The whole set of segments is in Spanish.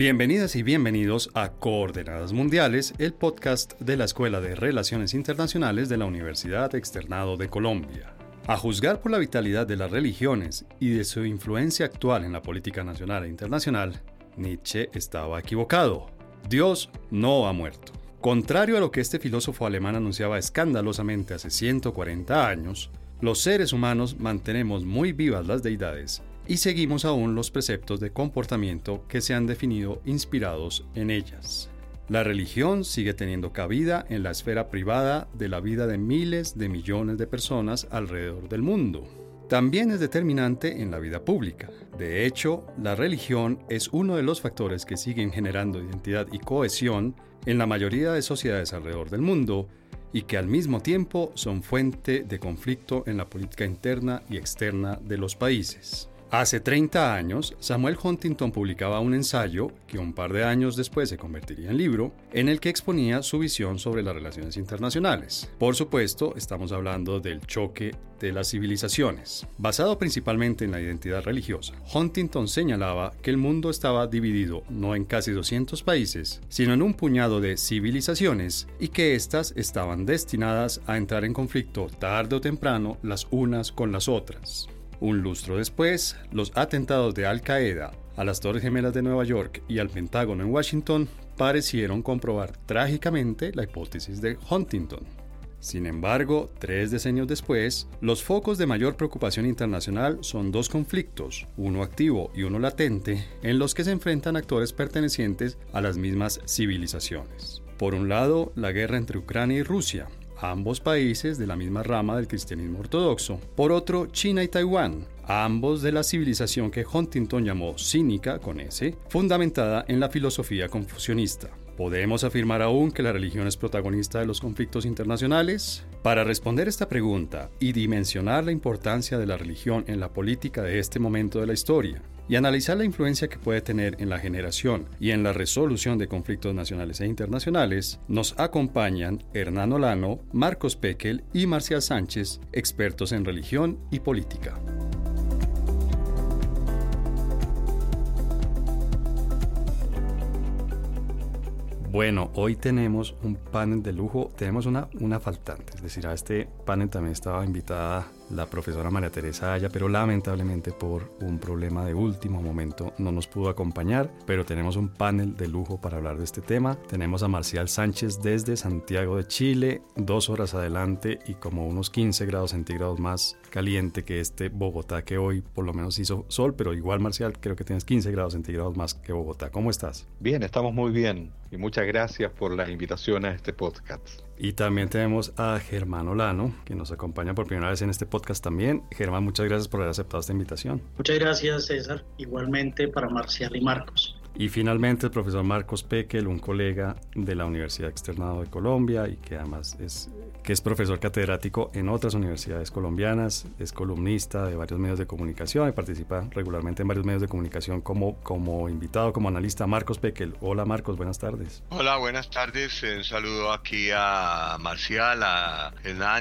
Bienvenidas y bienvenidos a Coordenadas Mundiales, el podcast de la Escuela de Relaciones Internacionales de la Universidad Externado de Colombia. A juzgar por la vitalidad de las religiones y de su influencia actual en la política nacional e internacional, Nietzsche estaba equivocado. Dios no ha muerto. Contrario a lo que este filósofo alemán anunciaba escandalosamente hace 140 años, los seres humanos mantenemos muy vivas las deidades y seguimos aún los preceptos de comportamiento que se han definido inspirados en ellas. La religión sigue teniendo cabida en la esfera privada de la vida de miles de millones de personas alrededor del mundo. También es determinante en la vida pública. De hecho, la religión es uno de los factores que siguen generando identidad y cohesión en la mayoría de sociedades alrededor del mundo y que al mismo tiempo son fuente de conflicto en la política interna y externa de los países. Hace 30 años, Samuel Huntington publicaba un ensayo, que un par de años después se convertiría en libro, en el que exponía su visión sobre las relaciones internacionales. Por supuesto, estamos hablando del choque de las civilizaciones. Basado principalmente en la identidad religiosa, Huntington señalaba que el mundo estaba dividido no en casi 200 países, sino en un puñado de civilizaciones y que éstas estaban destinadas a entrar en conflicto tarde o temprano las unas con las otras. Un lustro después, los atentados de Al Qaeda a las Torres Gemelas de Nueva York y al Pentágono en Washington parecieron comprobar trágicamente la hipótesis de Huntington. Sin embargo, tres decenios después, los focos de mayor preocupación internacional son dos conflictos, uno activo y uno latente, en los que se enfrentan actores pertenecientes a las mismas civilizaciones. Por un lado, la guerra entre Ucrania y Rusia, ambos países de la misma rama del cristianismo ortodoxo. Por otro, China y Taiwán, ambos de la civilización que Huntington llamó cínica con S, fundamentada en la filosofía confucionista. ¿Podemos afirmar aún que la religión es protagonista de los conflictos internacionales? Para responder esta pregunta y dimensionar la importancia de la religión en la política de este momento de la historia, y analizar la influencia que puede tener en la generación y en la resolución de conflictos nacionales e internacionales, nos acompañan Hernán Olano, Marcos Pekel y Marcial Sánchez, expertos en religión y política. Bueno, hoy tenemos un panel de lujo, tenemos una, una faltante, es decir, a este panel también estaba invitada la profesora María Teresa Aya, pero lamentablemente por un problema de último momento no nos pudo acompañar, pero tenemos un panel de lujo para hablar de este tema. Tenemos a Marcial Sánchez desde Santiago de Chile, dos horas adelante y como unos 15 grados centígrados más caliente que este Bogotá que hoy por lo menos hizo sol, pero igual Marcial creo que tienes 15 grados centígrados más que Bogotá. ¿Cómo estás? Bien, estamos muy bien y muchas gracias por la invitación a este podcast. Y también tenemos a Germán Olano, que nos acompaña por primera vez en este podcast también. Germán, muchas gracias por haber aceptado esta invitación. Muchas gracias, César. Igualmente para Marcial y Marcos. Y finalmente el profesor Marcos Pekel, un colega de la Universidad Externado de Colombia y que además es, que es profesor catedrático en otras universidades colombianas, es columnista de varios medios de comunicación y participa regularmente en varios medios de comunicación como, como invitado, como analista. Marcos Pekel. Hola Marcos, buenas tardes. Hola, buenas tardes. Un saludo aquí a Marcial, a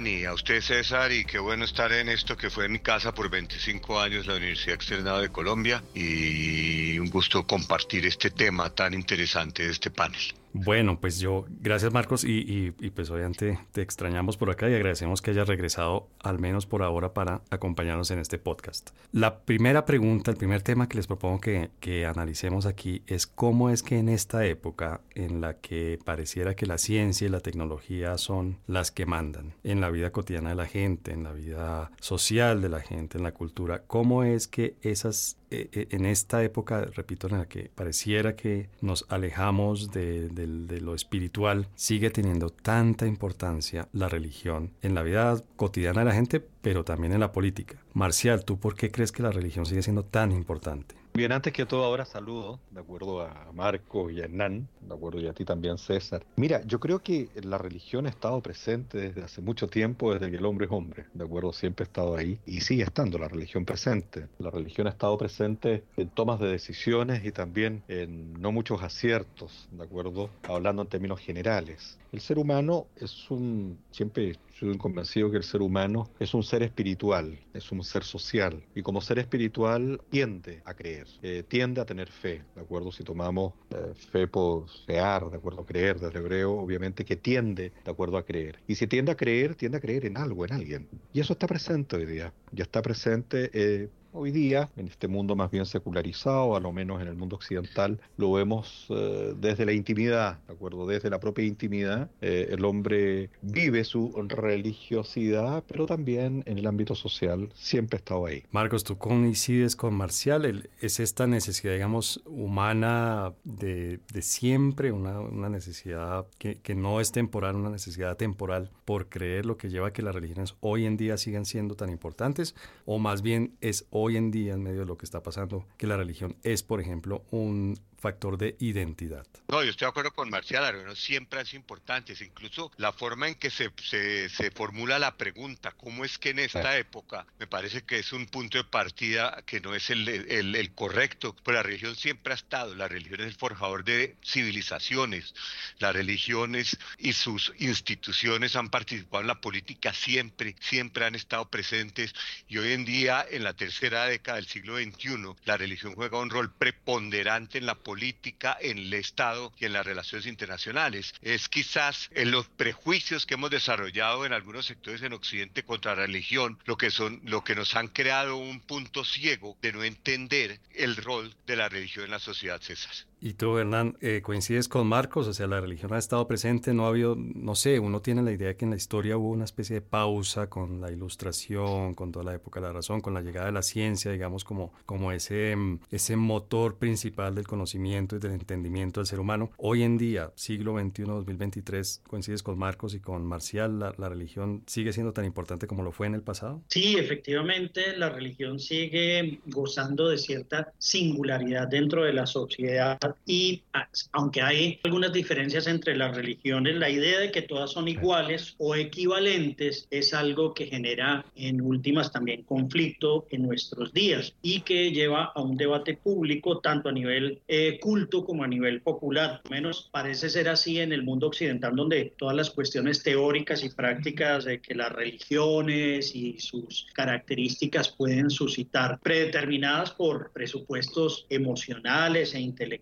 y a usted César y qué bueno estar en esto que fue mi casa por 25 años, la Universidad Externado de Colombia y un gusto compartir este tema tan interesante de este panel. Bueno, pues yo, gracias Marcos, y, pues obviamente te extrañamos por acá y agradecemos que hayas regresado al menos por ahora para acompañarnos en este podcast. La primera pregunta, el primer tema que les propongo que, que analicemos aquí es cómo es que en esta época en la que pareciera que la ciencia y la tecnología son las que mandan en la vida cotidiana de la gente, en la vida social de la gente, en la cultura, cómo es que esas, eh, eh, en esta época, repito, en la que pareciera que nos alejamos de de lo espiritual, sigue teniendo tanta importancia la religión en la vida cotidiana de la gente, pero también en la política. Marcial, ¿tú por qué crees que la religión sigue siendo tan importante? Bien, antes que todo ahora saludo, de acuerdo a Marco y a Hernán, de acuerdo y a ti también César. Mira, yo creo que la religión ha estado presente desde hace mucho tiempo, desde que el hombre es hombre, de acuerdo, siempre ha estado ahí y sigue estando la religión presente. La religión ha estado presente en tomas de decisiones y también en no muchos aciertos, de acuerdo, hablando en términos generales. El ser humano es un, siempre soy convencido que el ser humano es un ser espiritual, es un ser social y como ser espiritual tiende a creer eh, tiende a tener fe, ¿de acuerdo? Si tomamos eh, fe por fear, ¿de acuerdo? Creer desde hebreo, obviamente que tiende, ¿de acuerdo? A creer. Y si tiende a creer, tiende a creer en algo, en alguien. Y eso está presente hoy día. Ya está presente eh, Hoy día, en este mundo más bien secularizado, a lo menos en el mundo occidental, lo vemos eh, desde la intimidad, ¿de acuerdo? Desde la propia intimidad, eh, el hombre vive su religiosidad, pero también en el ámbito social siempre ha estado ahí. Marcos, tú coincides con Marcial, es esta necesidad, digamos, humana de, de siempre, una, una necesidad que, que, no es temporal, una necesidad temporal por creer lo que lleva a que las religiones hoy en día sigan siendo tan importantes, o más bien es hoy en día, en medio de lo que está pasando, que la religión es, por ejemplo, un factor de identidad. No, yo estoy de acuerdo con Marcial, la siempre es importante, incluso la forma en que se, se, se, formula la pregunta, ¿cómo es que en esta época me parece que es un punto de partida que no es el, el, el correcto? Pues la religión siempre ha estado, la religión es el forjador de civilizaciones, las religiones y sus instituciones han participado en la política siempre, siempre han estado presentes y hoy en día, en la tercera década del siglo XXI, la religión juega un rol preponderante en la política política, en el Estado y en las relaciones internacionales. Es quizás en los prejuicios que hemos desarrollado en algunos sectores en Occidente contra la religión lo que son lo que nos han creado un punto ciego de no entender el rol de la religión en la sociedad, César. Y tú, Hernán, eh, coincides con Marcos, o sea, la religión ha estado presente, no ha habido, no sé, uno tiene la idea que en la historia hubo una especie de pausa con la ilustración, con toda la época de la razón, con la llegada de la ciencia, digamos, como, como ese, ese motor principal del conocimiento y del entendimiento del ser humano. Hoy en día, siglo XXI, 2023, coincides con Marcos y con Marcial, la, la religión sigue siendo tan importante como lo fue en el pasado. Sí, efectivamente, la religión sigue gozando de cierta singularidad dentro de la sociedad y aunque hay algunas diferencias entre las religiones, la idea de que todas son iguales o equivalentes es algo que genera en últimas también conflicto en nuestros días y que lleva a un debate público tanto a nivel eh, culto como a nivel popular. Menos parece ser así en el mundo occidental donde todas las cuestiones teóricas y prácticas de que las religiones y sus características pueden suscitar predeterminadas por presupuestos emocionales e intelectuales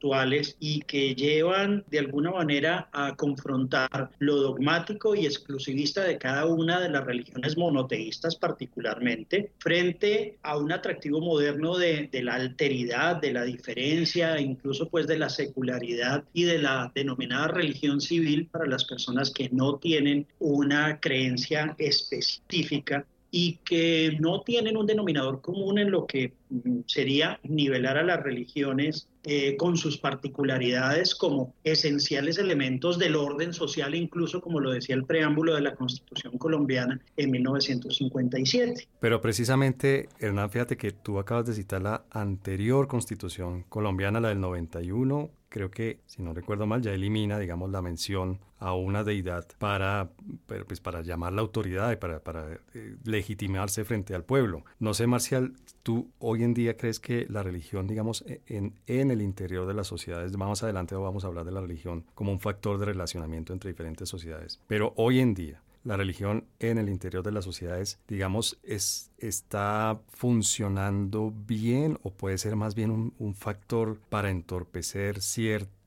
y que llevan de alguna manera a confrontar lo dogmático y exclusivista de cada una de las religiones monoteístas particularmente frente a un atractivo moderno de, de la alteridad, de la diferencia, incluso pues de la secularidad y de la denominada religión civil para las personas que no tienen una creencia específica y que no tienen un denominador común en lo que mm, sería nivelar a las religiones eh, con sus particularidades como esenciales elementos del orden social, incluso como lo decía el preámbulo de la Constitución colombiana en 1957. Pero precisamente, Hernán, fíjate que tú acabas de citar la anterior Constitución colombiana, la del 91, creo que, si no recuerdo mal, ya elimina, digamos, la mención a una deidad para, pues, para llamar la autoridad y para, para eh, legitimarse frente al pueblo. No sé, Marcial, ¿tú hoy en día crees que la religión, digamos, e, en, en el interior de las sociedades, más adelante vamos a hablar de la religión como un factor de relacionamiento entre diferentes sociedades, pero hoy en día, la religión en el interior de las sociedades, digamos, es, está funcionando bien o puede ser más bien un, factor para entorpecer cierto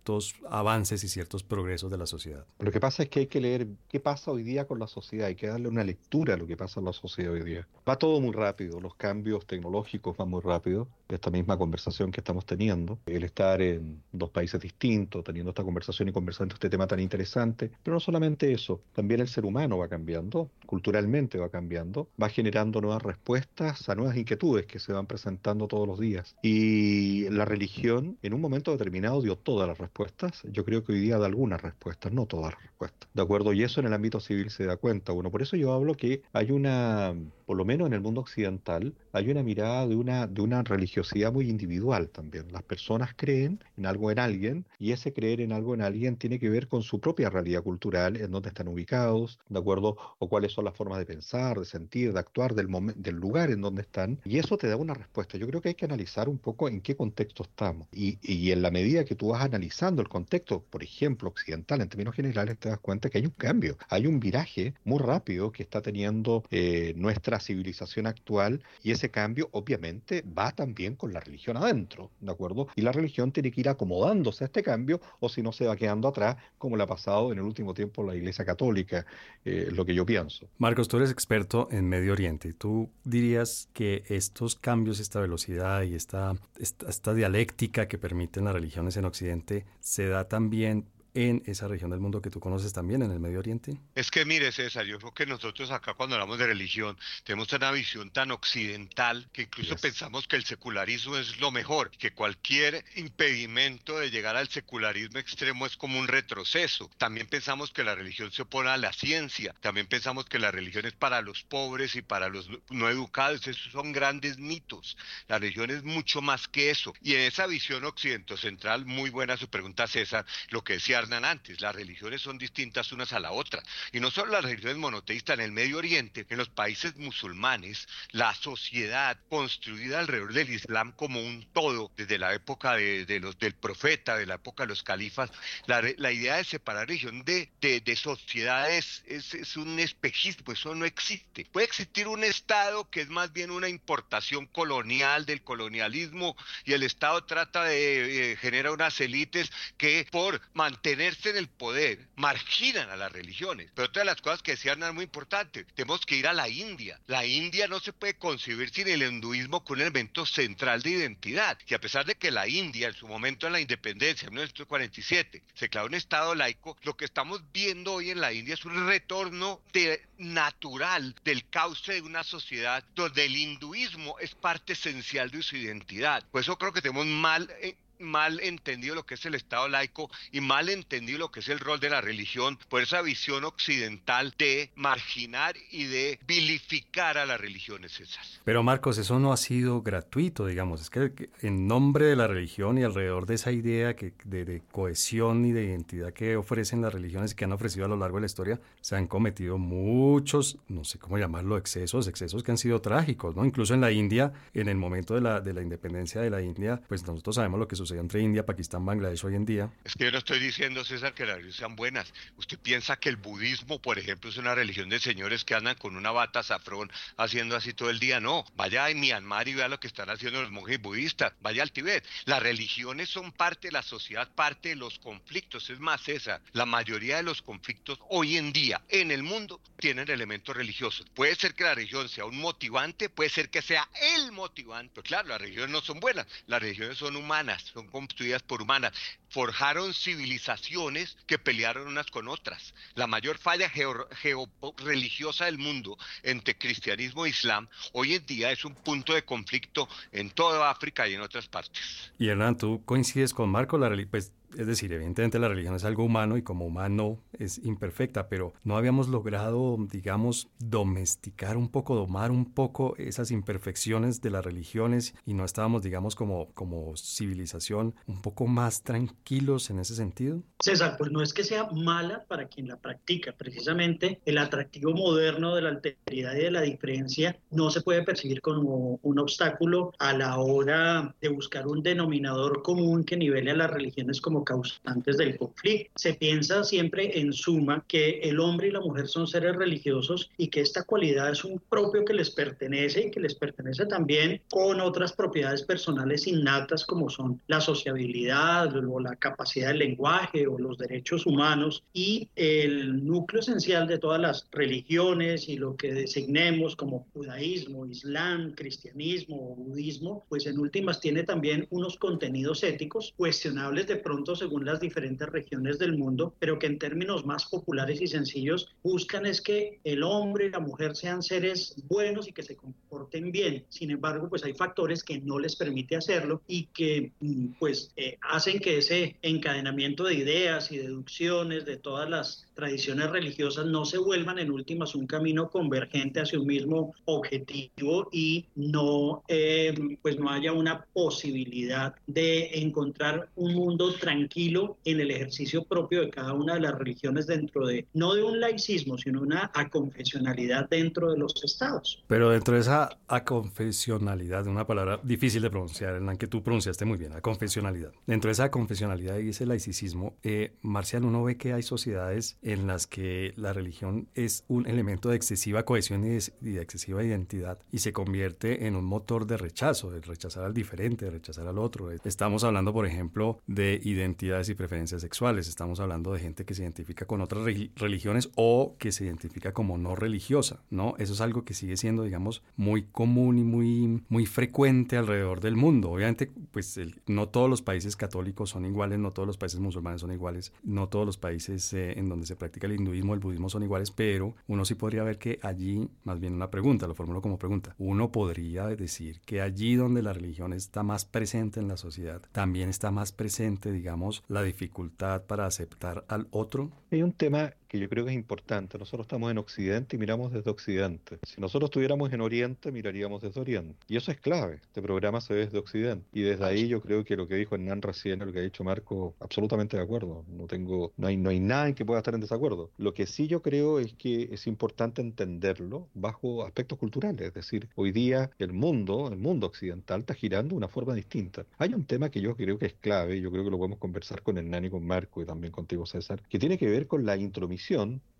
avances y ciertos progresos de la sociedad. Lo que pasa es que hay que leer qué pasa hoy día con la sociedad, hay que darle una lectura a lo que pasa en la sociedad hoy día. Va todo muy rápido, los cambios tecnológicos van muy rápido, esta misma conversación que estamos teniendo, el estar en dos países distintos, teniendo esta conversación y conversando este tema tan interesante, pero no solamente eso, también el ser humano va cambiando, culturalmente va cambiando, va generando nuevas respuestas a nuevas inquietudes que se van presentando todos los días. Y la religión en un momento determinado dio todas las respuestas yo creo que hoy día da algunas respuestas, no todas las respuestas. ¿De acuerdo? Y eso en el ámbito civil se da cuenta. Bueno, por eso yo hablo que hay una, por lo menos en el mundo occidental, hay una mirada de una, de una religiosidad muy individual también. Las personas creen en algo en alguien y ese creer en algo en alguien tiene que ver con su propia realidad cultural, en dónde están ubicados, ¿de acuerdo? O cuáles son las formas de pensar, de sentir, de actuar del, del lugar en donde están. Y eso te da una respuesta. Yo creo que hay que analizar un poco en qué contexto estamos. Y, y en la medida que tú vas analizando el contexto, por ejemplo, occidental en términos generales, te das cuenta que hay un cambio, hay un viraje muy rápido que está teniendo eh, nuestra civilización actual y ese cambio obviamente va también con la religión adentro, ¿de acuerdo? Y la religión tiene que ir acomodándose a este cambio o si no se va quedando atrás, como le ha pasado en el último tiempo la Iglesia Católica, eh, lo que yo pienso. Marcos, tú eres experto en Medio Oriente. ¿Tú dirías que estos cambios, esta velocidad y esta, esta dialéctica que permiten las religiones en Occidente se da también en esa región del mundo que tú conoces también, en el Medio Oriente? Es que mire, César, yo creo que nosotros acá cuando hablamos de religión tenemos una visión tan occidental que incluso pensamos que el secularismo es lo mejor, que cualquier impedimento de llegar al secularismo extremo es como un retroceso. También pensamos que la religión se opone a la ciencia, también pensamos que la religión es para los pobres y para los no educados, esos son grandes mitos. La religión es mucho más que eso. Y en esa visión occidentocentral, muy buena su pregunta, César, lo que decía antes, las religiones son distintas unas a la otra. Y no solo las religiones monoteístas en el Medio Oriente, en los países musulmanes, la sociedad construida alrededor del Islam como un todo, desde la época de, los, del profeta, de la época de los califas, la, la idea de separar religión de, de, de sociedades es, es, un espejismo, eso no existe. Puede existir un Estado que es más bien una importación colonial del colonialismo y el Estado trata de, eh, generar unas élites que por mantener tenerse en el poder, marginan a las religiones. Pero otra de las cosas que decían es muy importante, tenemos que ir a la India. La India no se puede concebir sin el hinduismo como un elemento central de identidad. Y a pesar de que la India, en su momento en la independencia, en 1947, se creó un Estado laico, lo que estamos viendo hoy en la India es un retorno de, natural del cauce de una sociedad donde el hinduismo es parte esencial de su identidad. Por eso creo que tenemos mal... Eh, mal entendido lo que es el Estado laico y mal entendido lo que es el rol de la religión por esa visión occidental de marginar y de vilificar a las religiones esas. Pero Marcos, eso no ha sido gratuito, digamos, es que en nombre de la religión y alrededor de esa idea que, de, cohesión y de identidad que ofrecen las religiones y que han ofrecido a lo largo de la historia, se han cometido muchos, no sé cómo llamarlo, excesos, excesos que han sido trágicos, ¿no? Incluso en la India, en el momento de la, de la independencia de la India, pues nosotros sabemos lo que sucedió entre India, Pakistán, Bangladesh hoy en día. Es que yo no estoy diciendo, César, que las religiones sean buenas. Usted piensa que el budismo, por ejemplo, es una religión de señores que andan con una bata safrón haciendo así todo el día. No, vaya a Myanmar y vea lo que están haciendo los monjes budistas. Vaya al Tibet. Las religiones son parte de la sociedad, parte de los conflictos. Es más, César, la mayoría de los conflictos hoy en día en el mundo tienen elementos religiosos. Puede ser que la religión sea un motivante, puede ser que sea el motivante. Pero claro, las religiones no son buenas. Las religiones son humanas, construidas por humanas, forjaron civilizaciones que pelearon unas con otras. La mayor falla georreligiosa del mundo entre cristianismo e islam hoy en día es un punto de conflicto en toda África y en otras partes. Y Hernán, tú coincides con Marco, la pues es decir, evidentemente la religión es algo humano y como humano es imperfecta, pero no habíamos logrado, digamos, domesticar un poco, domar un poco esas imperfecciones de las religiones y no estábamos, digamos, como, como civilización un poco más tranquilos en ese sentido. César, pues no es que sea mala para quien la practica, precisamente el atractivo moderno de la alteridad y de la diferencia no se puede percibir como un obstáculo a la hora de buscar un denominador común que nivele a las religiones como causantes del conflicto. Se piensa siempre en suma que el hombre y la mujer son seres religiosos y que esta cualidad es un propio que les pertenece y que les pertenece también con otras propiedades personales innatas como son la sociabilidad o la capacidad del lenguaje o los derechos humanos y el núcleo esencial de todas las religiones y lo que designemos como judaísmo, islam, cristianismo o budismo, pues en últimas tiene también unos contenidos éticos cuestionables de pronto según las diferentes regiones del mundo, pero que en términos más populares y sencillos buscan es que el hombre y la mujer sean seres buenos y que se comporten bien. Sin embargo, pues hay factores que no les permite hacerlo y que mm, pues eh, hacen que ese encadenamiento de ideas y deducciones de todas las tradiciones religiosas no se vuelvan en últimas un camino convergente hacia un mismo objetivo y no eh, pues no haya una posibilidad de encontrar un mundo tranquilo en el ejercicio propio de cada una de las religiones dentro de, no de un laicismo, sino una aconfesionalidad dentro de los estados. Pero dentro de esa aconfesionalidad, una palabra difícil de pronunciar, en la que tú pronunciaste muy bien, aconfesionalidad. Dentro de esa aconfesionalidad y ese laicismo, eh, Marcial, uno ve que hay sociedades en las que la religión es un elemento de excesiva cohesión y de, excesiva identidad y se convierte en un motor de rechazo, de rechazar al diferente, de rechazar al otro. Estamos hablando, por ejemplo, de identidades y preferencias sexuales. Estamos hablando de gente que se identifica con otras religiones o que se identifica como no religiosa, ¿no? Eso es algo que sigue siendo, digamos, muy común y muy, muy frecuente alrededor del mundo. Obviamente, pues no todos los países católicos son iguales, no todos los países musulmanes son iguales, no todos los países eh, en donde se practica el hinduismo, el budismo son iguales, pero uno sí podría ver que allí, más bien una pregunta, lo formulo como pregunta, uno podría decir que allí donde la religión está más presente en la sociedad, también está más presente, digamos, la dificultad para aceptar al otro. Hay un tema que yo creo que es importante. Nosotros estamos en Occidente y miramos desde Occidente. Si nosotros estuviéramos en Oriente, miraríamos desde Oriente. Y eso es clave. Este programa se ve desde Occidente. Y desde ahí yo creo que lo que dijo Hernán recién, lo que ha dicho Marco, absolutamente de acuerdo. No tengo, no hay, no hay nada en que pueda estar en desacuerdo. Lo que sí yo creo es que es importante entenderlo bajo aspectos culturales. Es decir, hoy día el mundo, el mundo occidental está girando de una forma distinta. Hay un tema que yo creo que es clave, yo creo que lo podemos conversar con Hernán y con Marco y también contigo César, que tiene que ver con la intromisión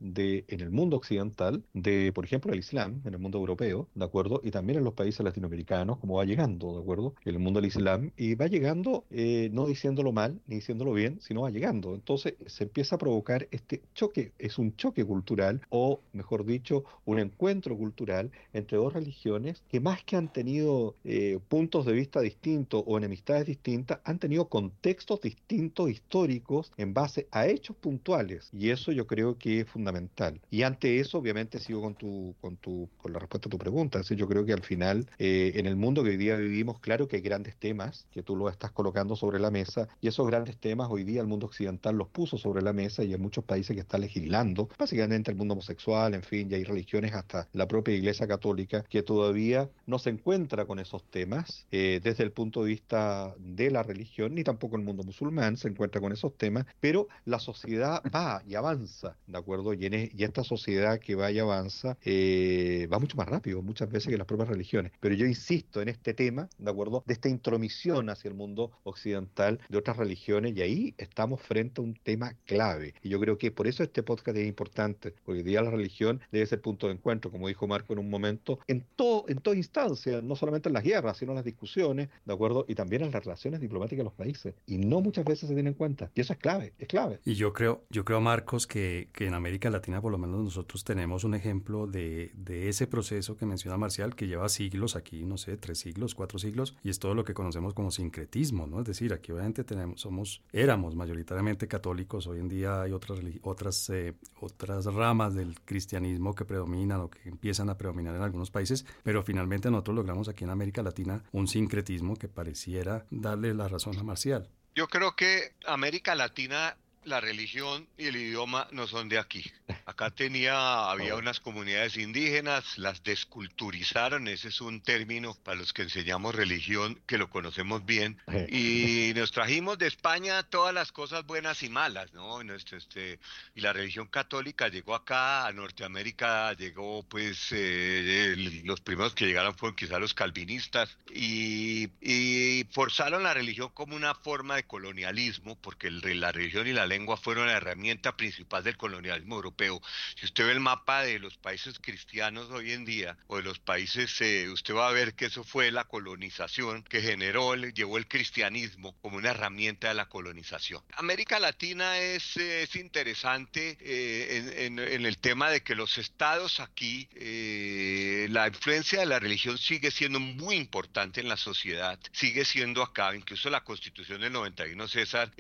de, en el mundo occidental de, por ejemplo, el Islam, en el mundo europeo, ¿de acuerdo? Y también en los países latinoamericanos, como va llegando, ¿de acuerdo? El mundo del Islam, y va llegando eh, no diciéndolo mal, ni diciéndolo bien, sino va llegando. Entonces se empieza a provocar este choque, es un choque cultural, o mejor dicho, un encuentro cultural entre dos religiones que más que han tenido eh, puntos de vista distintos o enemistades distintas, han tenido contextos distintos históricos en base a hechos puntuales. Y eso yo creo que es fundamental. Y ante eso, obviamente, sigo con tu, con tu, con la respuesta a tu pregunta. Así yo creo que al final, eh, en el mundo que hoy día vivimos, claro que hay grandes temas que tú los estás colocando sobre la mesa, y esos grandes temas hoy día el mundo occidental los puso sobre la mesa y hay muchos países que están legislando, básicamente el mundo homosexual, en fin, y hay religiones hasta la propia Iglesia Católica que todavía no se encuentra con esos temas eh, desde el punto de vista de la religión, ni tampoco el mundo musulmán se encuentra con esos temas, pero la sociedad va y avanza ¿de acuerdo? Y, en, y esta sociedad que va y avanza eh, va mucho más rápido muchas veces que las propias religiones. Pero yo insisto en este tema, ¿de acuerdo? De esta intromisión hacia el mundo occidental de otras religiones y ahí estamos frente a un tema clave. Y yo creo que por eso este podcast es importante, porque hoy día la religión debe ser punto de encuentro, como dijo Marco en un momento, en todo en toda instancia, no solamente en las guerras, sino en las discusiones, ¿de acuerdo? Y también en las relaciones diplomáticas de los países. Y no muchas veces se tiene en cuenta. Y eso es clave, es clave. Y yo creo, yo creo Marcos, que, que en América Latina por lo menos nosotros tenemos un ejemplo de, ese proceso que menciona Marcial, que lleva siglos aquí, no sé, tres siglos, cuatro siglos, y es todo lo que conocemos como sincretismo, ¿no? Es decir, aquí obviamente tenemos, somos, éramos mayoritariamente católicos, hoy en día hay otras, otras, eh, otras ramas del cristianismo que predominan o que empiezan a predominar en algunos países, pero finalmente nosotros logramos aquí en América Latina un sincretismo que pareciera darle la razón a Marcial. Yo creo que América Latina la religión y el idioma no son de aquí. Acá tenía, había oh. unas comunidades indígenas, las desculturizaron, ese es un término para los que enseñamos religión que lo conocemos bien, y nos trajimos de España todas las cosas buenas y malas, ¿no? este, y la religión católica llegó acá, a Norteamérica llegó, pues, eh, los primeros que llegaron fueron quizá los calvinistas, y, y forzaron la religión como una forma de colonialismo, porque la religión y la lengua fueron la herramienta principal del colonialismo europeo. Si usted ve el mapa de los países cristianos hoy en día, o de los países, eh, usted va a ver que eso fue la colonización que generó, llevó el cristianismo como una herramienta de la colonización. América Latina es, es interesante eh, en, el tema de que los estados aquí, eh, la influencia de la religión sigue siendo muy importante en la sociedad, sigue siendo acá, incluso la constitución del 91, César,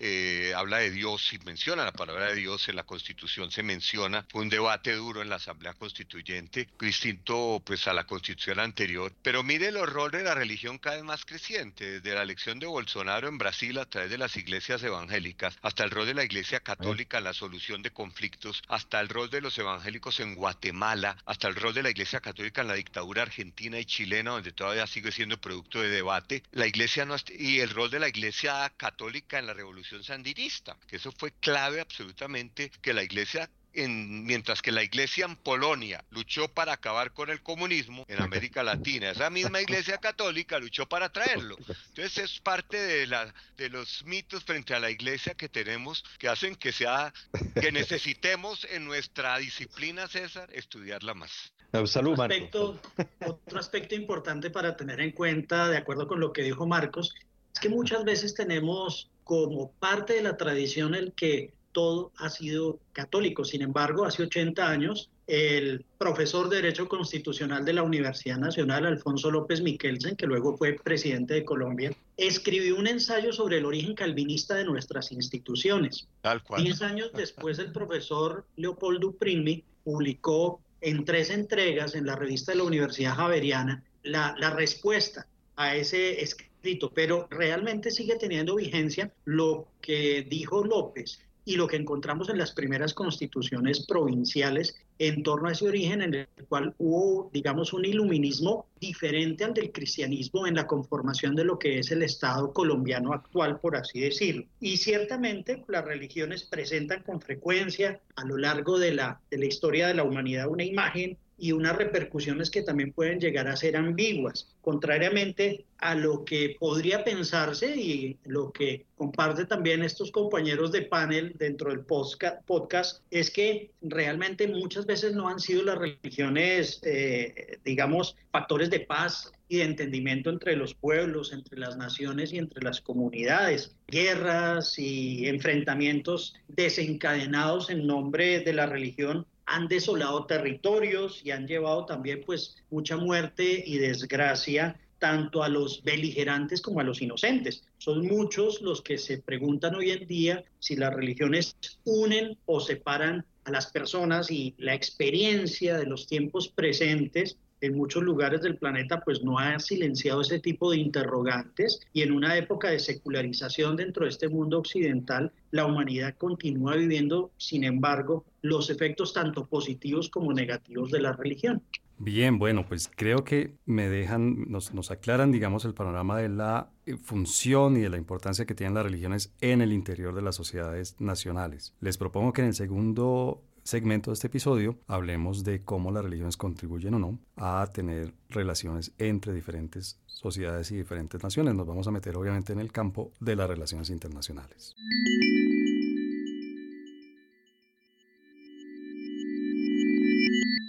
habla de Dios y menciona la palabra de Dios, en la Constitución se menciona, fue un debate duro en la Asamblea Constituyente, distinto pues a la Constitución anterior, pero mire el horror de la religión cada vez más creciente, desde la elección de Bolsonaro en Brasil a través de las iglesias evangélicas, hasta el rol de la Iglesia Católica en la solución de conflictos, hasta el rol de los evangélicos en Guatemala, hasta el rol de la Iglesia Católica en la dictadura argentina y chilena, donde todavía sigue siendo producto de debate, la iglesia no y el rol de la iglesia católica en la revolución sandinista, que eso fue clave absolutamente que la iglesia mientras que la iglesia en Polonia luchó para acabar con el comunismo en América Latina, esa misma iglesia católica luchó para traerlo. Entonces es parte de, la, de los mitos frente a la iglesia que tenemos que hacen que sea que necesitemos en nuestra disciplina César estudiarla más. Salud, otro, aspecto, otro aspecto importante para tener en cuenta, de acuerdo con lo que dijo Marcos, es que muchas veces tenemos como parte de la tradición el que todo ha sido católico. Sin embargo, hace 80 años, el profesor de Derecho Constitucional de la Universidad Nacional, Alfonso López Miquelsen, que luego fue presidente de Colombia, escribió un ensayo sobre el origen calvinista de nuestras instituciones. Tal cual. Diez años después, el profesor Leopoldo Primi publicó en tres entregas en la revista de la Universidad Javeriana la, la respuesta a ese escrito, pero realmente sigue teniendo vigencia lo que dijo López y lo que encontramos en las primeras constituciones provinciales en torno a ese origen en el cual hubo, digamos, un iluminismo diferente al del cristianismo en la conformación de lo que es el Estado colombiano actual, por así decirlo. Y ciertamente las religiones presentan con frecuencia a lo largo de la, de la historia de la humanidad una imagen y unas repercusiones que también pueden llegar a ser ambiguas, contrariamente a lo que podría pensarse y lo que comparte también estos compañeros de panel dentro del podcast, es que realmente muchas veces no han sido las religiones, eh, digamos, factores de paz y de entendimiento entre los pueblos, entre las naciones y entre las comunidades. Guerras y enfrentamientos desencadenados en nombre de la religión han desolado territorios y han llevado también pues mucha muerte y desgracia tanto a los beligerantes como a los inocentes. Son muchos los que se preguntan hoy en día si las religiones unen o separan a las personas y la experiencia de los tiempos presentes en muchos lugares del planeta pues no ha silenciado ese tipo de interrogantes y en una época de secularización dentro de este mundo occidental la humanidad continúa viviendo sin embargo los efectos tanto positivos como negativos de la religión. Bien, bueno, pues creo que me dejan, nos, nos aclaran, digamos, el panorama de la eh, función y de la importancia que tienen las religiones en el interior de las sociedades nacionales. Les propongo que en el segundo segmento de este episodio hablemos de cómo las religiones contribuyen o no a tener relaciones entre diferentes sociedades y diferentes naciones. Nos vamos a meter obviamente en el campo de las relaciones internacionales.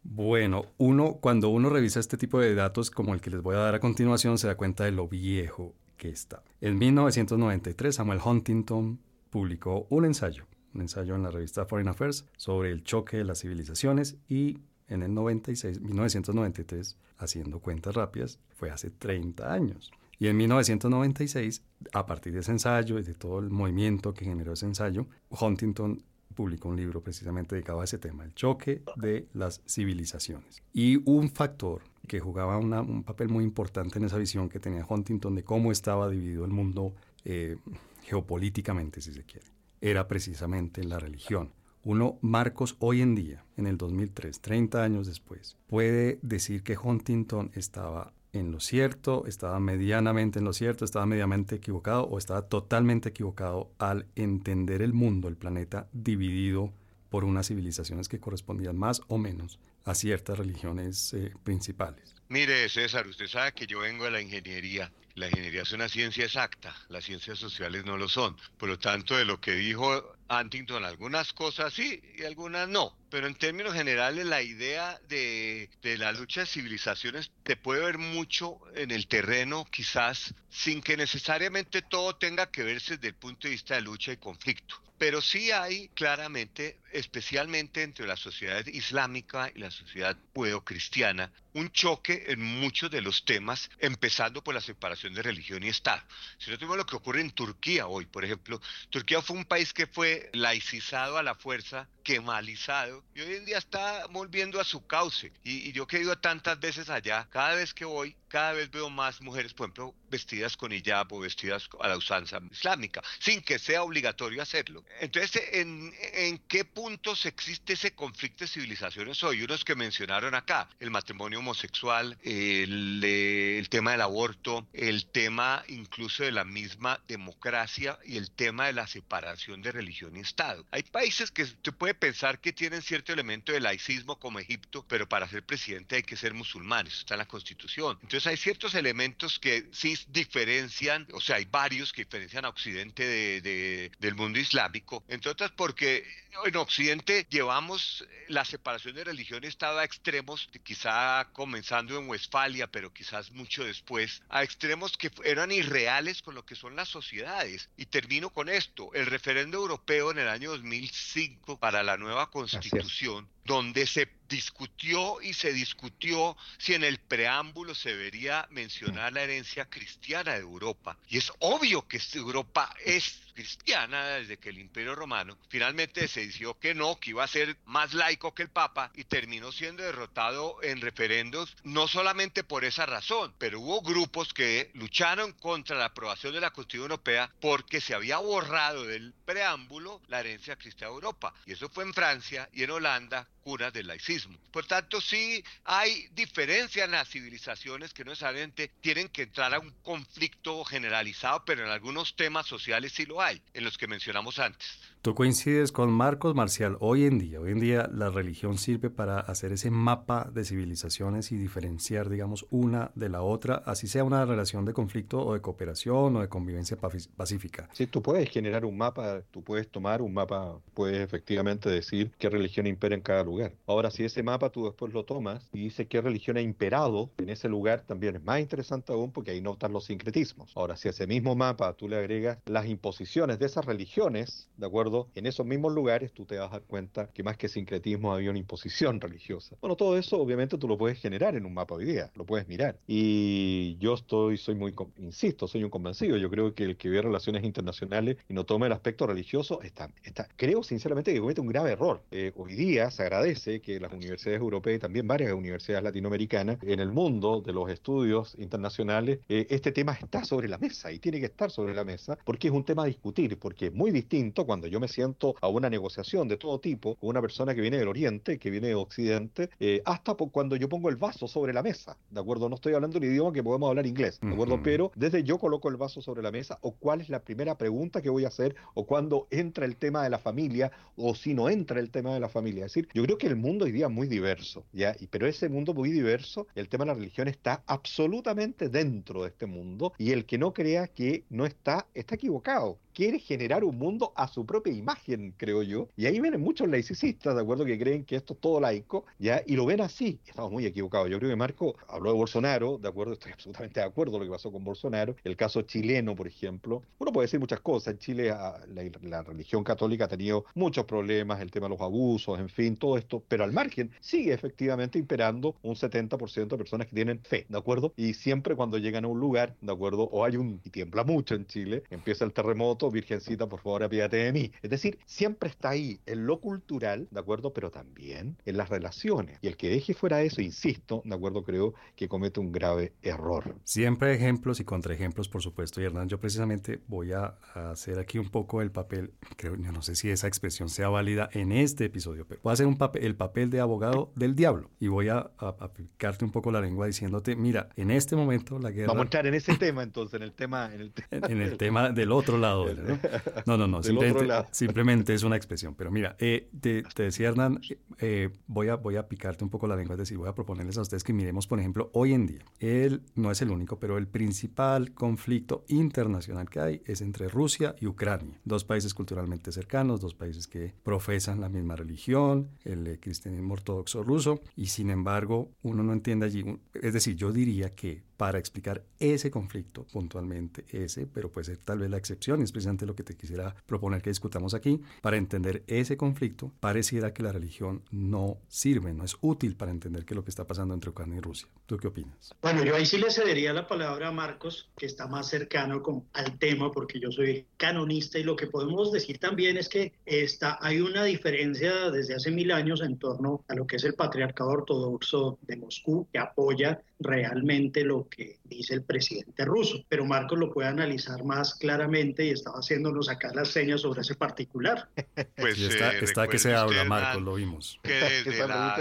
Bueno, uno, cuando uno revisa este tipo de datos como el que les voy a dar a continuación, se da cuenta de lo viejo que está. En 1993, Samuel Huntington publicó un ensayo un ensayo en la revista Foreign Affairs sobre el choque de las civilizaciones y en el 96, 1993, haciendo cuentas rápidas, fue hace 30 años. Y en 1996, a partir de ese ensayo y de todo el movimiento que generó ese ensayo, Huntington publicó un libro precisamente dedicado a ese tema, el choque de las civilizaciones. Y un factor que jugaba un papel muy importante en esa visión que tenía Huntington de cómo estaba dividido el mundo eh, geopolíticamente, si se quiere era precisamente la religión. Uno, Marcos, hoy en día, en el 2003, 30 años después, puede decir que Huntington estaba en lo cierto, estaba medianamente en lo cierto, estaba medianamente equivocado o estaba totalmente equivocado al entender el mundo, el planeta, dividido por unas civilizaciones que correspondían más o menos a ciertas religiones eh, principales. Mire, César, usted sabe que yo vengo de la ingeniería la ingeniería es una ciencia exacta, las ciencias sociales no lo son. Por lo tanto, de lo que dijo Huntington, algunas cosas sí y algunas no. Pero en términos generales, la idea de, de la lucha de civilizaciones te puede ver mucho en el terreno, quizás, sin que necesariamente todo tenga que verse desde el punto de vista de lucha y conflicto. Pero sí hay claramente, especialmente entre la sociedad islámica y la sociedad judeocristiana, un choque en muchos de los temas, empezando por la separación de religión y Estado. Si no tenemos lo que ocurre en Turquía hoy, por ejemplo, Turquía fue un país que fue laicizado a la fuerza esquemalizado y hoy en día está volviendo a su cauce. Y, y yo que he ido tantas veces allá, cada vez que voy, cada vez veo más mujeres, por ejemplo, vestidas con hijab o vestidas a la usanza islámica, sin que sea obligatorio hacerlo. Entonces, ¿en, en qué puntos existe ese conflicto de civilizaciones hoy? Unos que mencionaron acá, el matrimonio homosexual, el, el tema del aborto, el tema incluso de la misma democracia y el tema de la separación de religión y Estado. Hay países que se puede pensar que tienen cierto elemento de laicismo como Egipto, pero para ser presidente hay que ser musulmán, eso está en la constitución. Entonces hay ciertos elementos que sí diferencian, o sea, hay varios que diferencian a Occidente de, de, del mundo islámico, entre otras porque en Occidente llevamos la separación de religión y Estado a extremos, quizá comenzando en Westfalia, pero quizás mucho después, a extremos que eran irreales con lo que son las sociedades. Y termino con esto, el referendo europeo en el año 2005 para la nueva constitución, donde se discutió y se discutió si en el preámbulo se debería mencionar la herencia cristiana de Europa. Y es obvio que Europa es cristiana desde que el Imperio Romano finalmente se decidió que no, que iba a ser más laico que el Papa y terminó siendo derrotado en referendos no solamente por esa razón, pero hubo grupos que lucharon contra la aprobación de la Constitución Europea porque se había borrado del preámbulo la herencia cristiana de Europa. Y eso fue en Francia y en Holanda curas del laicismo. Por tanto, sí hay diferencia en las civilizaciones que no necesariamente tienen que entrar a un conflicto generalizado, pero en algunos temas sociales sí lo hay, en los que mencionamos antes. Tú coincides con Marcos Marcial. Hoy en día, hoy en día la religión sirve para hacer ese mapa de civilizaciones y diferenciar, digamos, una de la otra, así sea una relación de conflicto o de cooperación o de convivencia pacífica. Sí, tú puedes generar un mapa, tú puedes tomar un mapa, puedes efectivamente decir qué religión impera en cada lugar. Ahora, si ese mapa tú después lo tomas y dices qué religión ha imperado en ese lugar, también es más interesante aún porque ahí notas los sincretismos. Ahora, si a ese mismo mapa tú le agregas las imposiciones de esas religiones, ¿de acuerdo? En esos mismos lugares tú te vas a dar cuenta que más que sincretismo había una imposición religiosa. Bueno, todo eso obviamente tú lo puedes generar en un mapa hoy día, lo puedes mirar. Y yo estoy, soy muy, insisto, soy un convencido. Yo creo que el que ve relaciones internacionales y no tome el aspecto religioso está, está creo sinceramente que comete un grave error. Eh, hoy día se agradece que las universidades europeas y también varias universidades latinoamericanas en el mundo de los estudios internacionales, eh, este tema está sobre la mesa y tiene que estar sobre la mesa porque es un tema a discutir, porque es muy distinto cuando yo me siento a una negociación de todo tipo con una persona que viene del Oriente, que viene de Occidente, eh, hasta cuando yo pongo el vaso sobre la mesa, ¿de acuerdo? No estoy hablando un idioma que podemos hablar inglés, ¿de acuerdo? Pero desde yo coloco el vaso sobre la mesa, o cuál es la primera pregunta que voy a hacer, o cuando entra el tema de la familia, o si no entra el tema de la familia. Es decir, yo creo que el mundo hoy día es muy diverso, ¿ya? Y, pero ese mundo muy diverso, el tema de la religión está absolutamente dentro de este mundo, y el que no crea que no está, está equivocado quiere generar un mundo a su propia imagen, creo yo. Y ahí vienen muchos laicistas, ¿de acuerdo? Que creen que esto es todo laico, ¿ya? Y lo ven así. Estamos muy equivocados. Yo creo que Marco habló de Bolsonaro, ¿de acuerdo? Estoy absolutamente de acuerdo con lo que pasó con Bolsonaro. El caso chileno, por ejemplo. Uno puede decir muchas cosas. En Chile ah, la, religión católica ha tenido muchos problemas, el tema de los abusos, en fin, todo esto. Pero al margen sigue efectivamente imperando un 70% de personas que tienen fe, ¿de acuerdo? Y siempre cuando llegan a un lugar, ¿de acuerdo? O hay un, y tiembla mucho en Chile, empieza el terremoto, Virgencita, por favor, apiádate de mí. Es decir, siempre está ahí en lo cultural, ¿de acuerdo? Pero también en las relaciones. Y el que deje fuera eso, insisto, ¿de acuerdo? Creo que comete un grave error. Siempre ejemplos y contraejemplos, por supuesto. Y Hernán, yo precisamente voy a hacer aquí un poco el papel, creo, yo no sé si esa expresión sea válida en este episodio, pero voy a hacer un papel, el papel de abogado del diablo. Y voy a, aplicarte un poco la lengua diciéndote, mira, en este momento la guerra... Vamos a entrar en ese tema entonces, en el tema... En el, en el tema del otro lado. ¿no? No, no, no, simplemente, simplemente, es una expresión. Pero mira, eh, te, decía Hernán, eh, voy, a, voy a picarte un poco la lengua, es decir, voy a proponerles a ustedes que miremos, por ejemplo, hoy en día, él no es el único, pero el principal conflicto internacional que hay es entre Rusia y Ucrania, dos países culturalmente cercanos, dos países que profesan la misma religión, el eh, cristianismo ortodoxo ruso, y sin embargo, uno no entiende allí, es decir, yo diría que para explicar ese conflicto puntualmente, ese, pero puede ser tal vez la excepción, y es precisamente lo que te quisiera proponer que discutamos aquí, para entender ese conflicto, pareciera que la religión no sirve, no es útil para entender qué es lo que está pasando entre Ucrania y Rusia. ¿Tú qué opinas? Bueno, yo ahí sí le cedería la palabra a Marcos, que está más cercano con, al tema, porque yo soy canonista y lo que podemos decir también es que está, hay una diferencia desde hace mil años en torno a lo que es el patriarcado ortodoxo de Moscú, que apoya realmente lo que dice el presidente ruso. Pero Marcos lo puede analizar más claramente y estaba haciéndonos acá las señas sobre ese particular. Pues está, eh, está que se habla, Marcos, lo vimos. Que desde, la,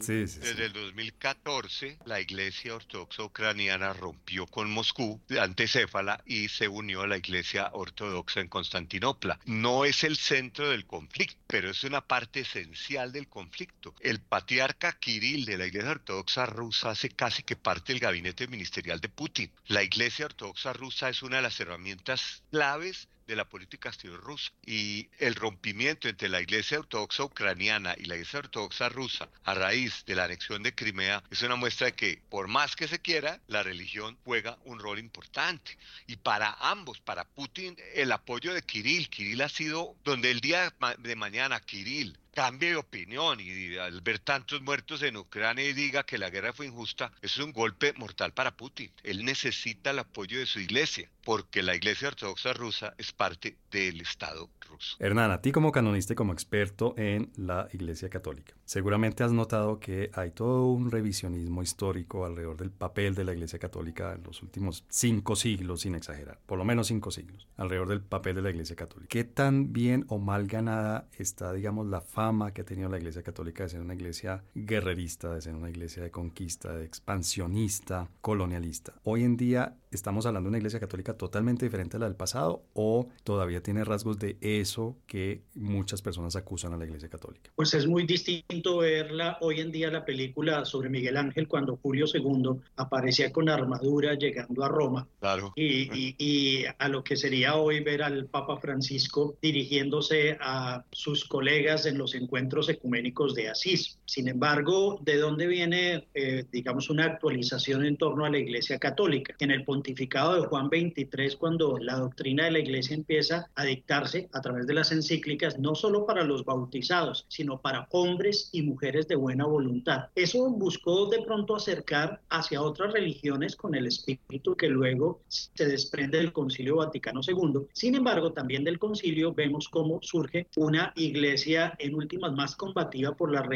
sí, sí, desde el 2014 la Iglesia Ortodoxa Ucraniana rompió con Moscú, antecéfala, y se unió a la Iglesia Ortodoxa en Constantinopla. No es el centro del conflicto, pero es una parte esencial del conflicto. El patriarca Kirill de la Iglesia Ortodoxa rusa hace casi que parte del gabinete ministerial de Putin. La Iglesia Ortodoxa rusa es una de las herramientas claves de la política exterior rusa y el rompimiento entre la Iglesia Ortodoxa ucraniana y la Iglesia Ortodoxa rusa a raíz de la anexión de Crimea es una muestra de que por más que se quiera, la religión juega un rol importante. Y para ambos, para Putin, el apoyo de Kirill, Kirill ha sido donde el día de mañana Kirill cambie de opinión y al ver tantos muertos en Ucrania y diga que la guerra fue injusta, es un golpe mortal para Putin. Él necesita el apoyo de su iglesia, porque la iglesia ortodoxa rusa es parte del Estado ruso. Hernán, a ti como canonista y como experto en la iglesia católica, seguramente has notado que hay todo un revisionismo histórico alrededor del papel de la iglesia católica en los últimos cinco siglos, sin exagerar, por lo menos cinco siglos, alrededor del papel de la iglesia católica. ¿Qué tan bien o mal ganada está, digamos, la fama que ha tenido la Iglesia Católica de ser una iglesia guerrerista, de ser una iglesia de conquista, de expansionista, colonialista. Hoy en día estamos hablando de una iglesia católica totalmente diferente a la del pasado o todavía tiene rasgos de eso que muchas personas acusan a la iglesia católica. Pues es muy distinto verla hoy en día la película sobre Miguel Ángel cuando Julio II aparecía con armadura llegando a Roma. Claro. Y, y a lo que sería hoy ver al Papa Francisco dirigiéndose a sus colegas en los encuentros ecuménicos de Asís. Sin embargo, ¿de dónde viene, eh, digamos, una actualización en torno a la Iglesia Católica? En el pontificado de Juan 23, cuando la doctrina de la Iglesia empieza a dictarse a través de las encíclicas, no solo para los bautizados, sino para hombres y mujeres de buena voluntad. Eso buscó de pronto acercar hacia otras religiones con el espíritu que luego se desprende del Concilio Vaticano II. Sin embargo, también del concilio vemos cómo surge una iglesia en últimas más combativa por las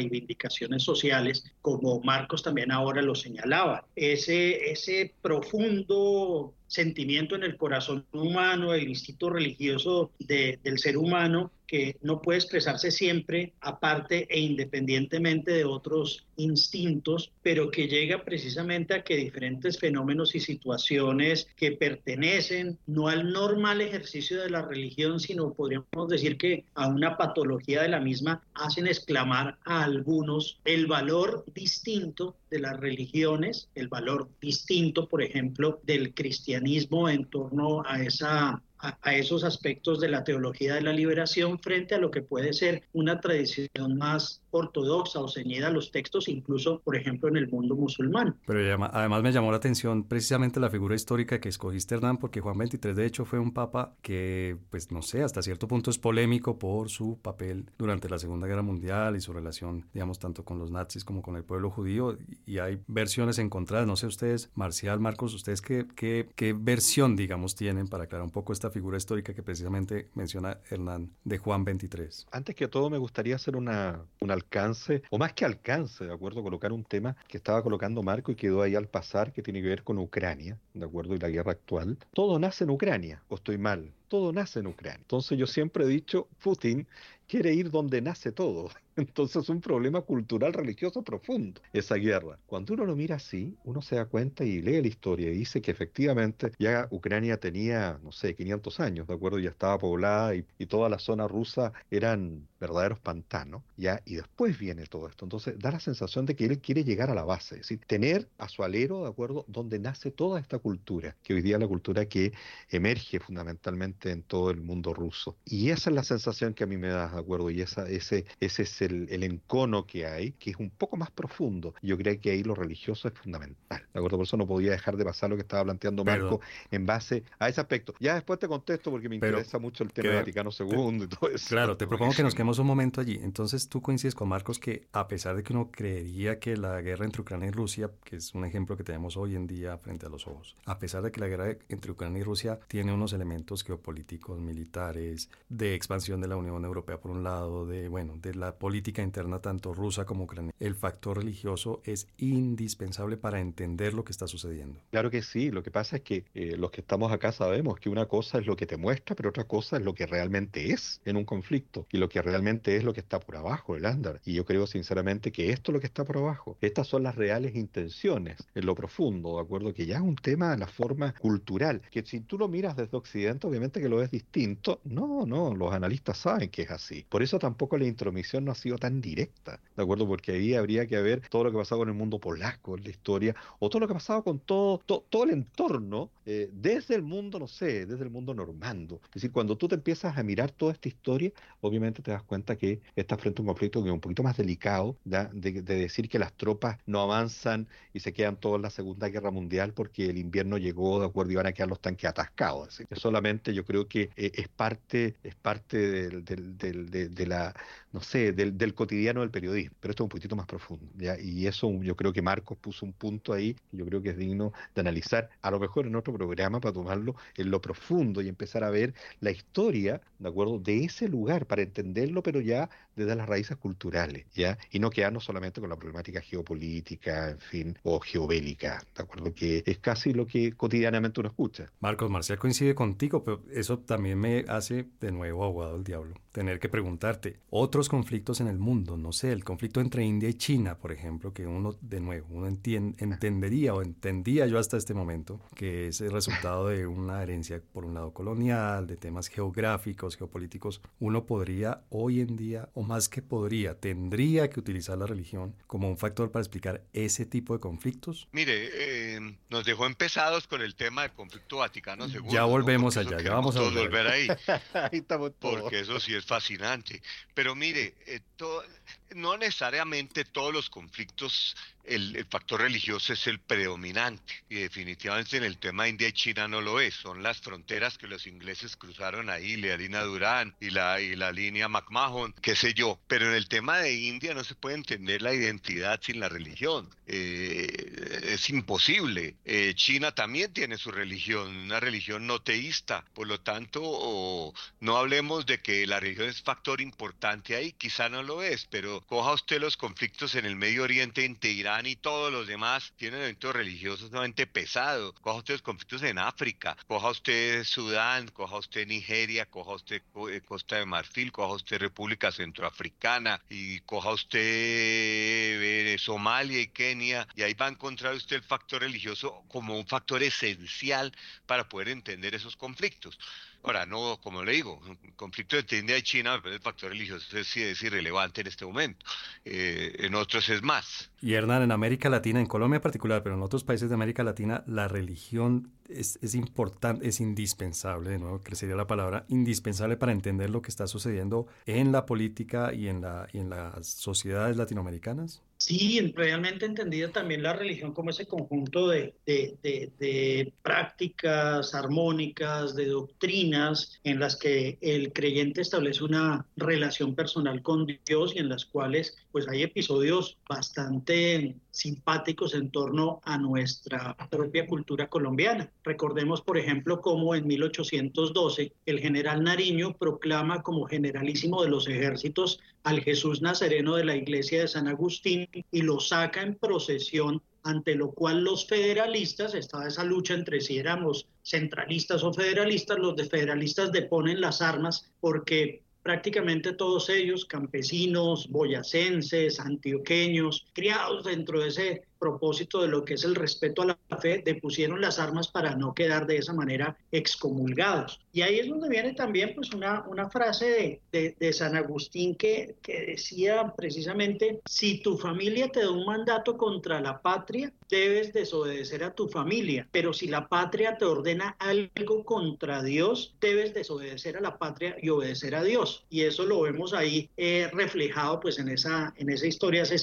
sociales, como Marcos también ahora lo señalaba. Ese, ese profundo sentimiento en el corazón humano, el instinto religioso del ser humano, que no puede expresarse siempre aparte e independientemente de otros instintos, pero que llega precisamente a que diferentes fenómenos y situaciones que pertenecen no al normal ejercicio de la religión, sino podríamos decir que a una patología de la misma, hacen exclamar a algunos el valor distinto de las religiones, el valor distinto, por ejemplo, del cristianismo en torno a esa a, esos aspectos de la teología de la liberación frente a lo que puede ser una tradición más ortodoxa o ceñida a los textos, incluso, por ejemplo, en el mundo musulmán. Pero además me llamó la atención precisamente la figura histórica que escogiste, Hernán, porque Juan XXIII, de hecho, fue un papa que, pues no sé, hasta cierto punto es polémico por su papel durante la Segunda Guerra Mundial y su relación, digamos, tanto con los nazis como con el pueblo judío. Y hay versiones encontradas. No sé ustedes, Marcial, Marcos, ustedes qué, qué, qué versión, digamos, tienen para aclarar un poco esta figura histórica que precisamente menciona Hernán de Juan XXIII. Antes que todo, me gustaría hacer una, una alcance, o más que alcance, ¿de acuerdo? Colocar un tema que estaba colocando Marco y quedó ahí al pasar, que tiene que ver con Ucrania, ¿de acuerdo? Y la guerra actual. Todo nace en Ucrania, o estoy mal. Todo nace en Ucrania. Entonces yo siempre he dicho, Putin quiere ir donde nace todo. Entonces es un problema cultural religioso profundo, esa guerra. Cuando uno lo mira así, uno se da cuenta y lee la historia y dice que efectivamente ya Ucrania tenía, no sé, 500 años, ¿de acuerdo? Ya estaba poblada y, y toda la zona rusa eran verdaderos pantanos, ¿ya? Y después viene todo esto. Entonces da la sensación de que él quiere llegar a la base, es decir, tener a su alero, ¿de acuerdo?, donde nace toda esta cultura, que hoy día es la cultura que emerge fundamentalmente en todo el mundo ruso. Y esa es la sensación que a mí me da, ¿de acuerdo? Y esa, ese, ese el, el, encono que hay, que es un poco más profundo. Yo creo que ahí lo religioso es fundamental. ¿De acuerdo? Por eso no podía dejar de pasar lo que estaba planteando Marco en base a ese aspecto. Ya después te contesto porque me interesa mucho el tema de Vaticano II y todo eso. Claro, te propongo que nos quedemos un momento allí. Entonces tú coincides con Marcos que a pesar de que uno creería que la guerra entre Ucrania y Rusia, que es un ejemplo que tenemos hoy en día frente a los ojos, a pesar de que la guerra entre Ucrania y Rusia tiene unos elementos geopolíticos, militares, de expansión de la Unión Europea por un lado, de bueno, de la política interna tanto rusa como ucraniana, el factor religioso es indispensable para entender lo que está sucediendo. Claro que sí, lo que pasa es que eh, los que estamos acá sabemos que una cosa es lo que te muestra, pero otra cosa es lo que realmente es en un conflicto y lo que realmente es lo que está por abajo, el andar. Y yo creo sinceramente que esto es lo que está por abajo. Estas son las reales intenciones en lo profundo, ¿de acuerdo? Que ya es un tema de la forma cultural, que si tú lo miras desde Occidente, obviamente que lo ves distinto. No, no, los analistas saben que es así. Por eso tampoco la intromisión no ha sido tan directa, ¿de acuerdo? Porque ahí habría que ver todo lo que ha pasado con el mundo polaco la historia, o todo lo que ha pasado con todo, todo, el entorno, eh, desde el mundo, no sé, desde el mundo normando. Es decir, cuando tú te empiezas a mirar toda esta historia, obviamente te das cuenta que estás frente a un conflicto que es un poquito más delicado, de, de, decir que las tropas no avanzan y se quedan todos en la Segunda Guerra Mundial porque el invierno llegó, de acuerdo, y van a quedar los tanques atascados. Así que solamente yo creo que eh, es parte, es parte del, de, la, no sé, del, del, cotidiano del periodismo, pero esto es un poquito más profundo. ¿ya? Y eso yo creo que Marcos puso un punto ahí que yo creo que es digno de analizar, a lo mejor en otro programa para tomarlo en lo profundo y empezar a ver la historia, ¿de acuerdo?, de ese lugar para entenderlo, pero ya desde las raíces culturales, ¿ya? Y no quedarnos solamente con la problemática geopolítica, en fin, o geobélica, ¿de acuerdo? Que es casi lo que cotidianamente uno escucha. Marcos Marcial coincide contigo, pero eso también me hace de nuevo abogado del diablo. Tener que preguntarte, otros conflictos en el mundo, no sé, el conflicto entre India y China, por ejemplo, que uno, de nuevo, uno entendería o entendía yo hasta este momento, que es el resultado de una herencia, por un lado, colonial, de temas geográficos, geopolíticos, uno podría hoy en día, o más que podría, tendría que utilizar la religión como un factor para explicar ese tipo de conflictos? Mire, eh, nos dejó empezados con el tema del conflicto Vaticano II. Ya volvemos allá, ya vamos a volver. ahí. ahí estamos todos. Porque eso sí es fascinante. Pero mire, eh, no necesariamente todos los conflictos el, factor religioso es el predominante y definitivamente en el tema India y China no lo es. Son las fronteras que los ingleses cruzaron ahí, la línea Durán y la, y la línea McMahon, qué sé yo. Pero en el tema de India no se puede entender la identidad sin la religión. Eh, es imposible. Eh, China también tiene su religión, una religión no teísta. Por lo tanto, no hablemos de que la religión es factor importante ahí, quizá no lo es, pero coja usted los conflictos en el Medio Oriente entre Irán y todos los demás tienen eventos religiosos sumamente pesados. Coja usted los conflictos en África, coja usted Sudán, coja usted Nigeria, coja usted eh, Costa de Marfil, coja usted República Centroafricana y coja usted eh, Somalia y Kenia y ahí va a encontrar usted el factor religioso como un factor esencial para poder entender esos conflictos. Ahora, no, como le digo, el conflicto entre India y China, el factor religioso es, es irrelevante en este momento. Eh, en otros es más. Y Hernán, en América Latina, en Colombia en particular, pero en otros países de América Latina, la religión es, es importante, es indispensable, de nuevo, crecería la palabra, indispensable para entender lo que está sucediendo en la política y en, la, y en las sociedades latinoamericanas. Sí, realmente entendida también la religión como ese conjunto de, de, prácticas armónicas, de doctrinas en las que el creyente establece una relación personal con Dios y en las cuales pues hay episodios bastante simpáticos en torno a nuestra propia cultura colombiana. Recordemos, por ejemplo, cómo en 1812 el general Nariño proclama como generalísimo de los ejércitos al Jesús Nazareno de la iglesia de San Agustín y lo saca en procesión ante lo cual los federalistas, estaba esa lucha entre si éramos centralistas o federalistas, los de federalistas deponen las armas porque prácticamente todos ellos, campesinos, boyacenses, antioqueños, criados dentro de ese propósito de lo que es el respeto a la fe, depusieron las armas para no quedar de esa manera excomulgados. Y ahí es donde viene también pues una, una frase de, de, San Agustín que, que decía precisamente, si tu familia te da un mandato contra la patria, debes desobedecer a tu familia, pero si la patria te ordena algo contra Dios, debes desobedecer a la patria y obedecer a Dios. Y eso lo vemos ahí eh, reflejado pues en esa, en esa historia hace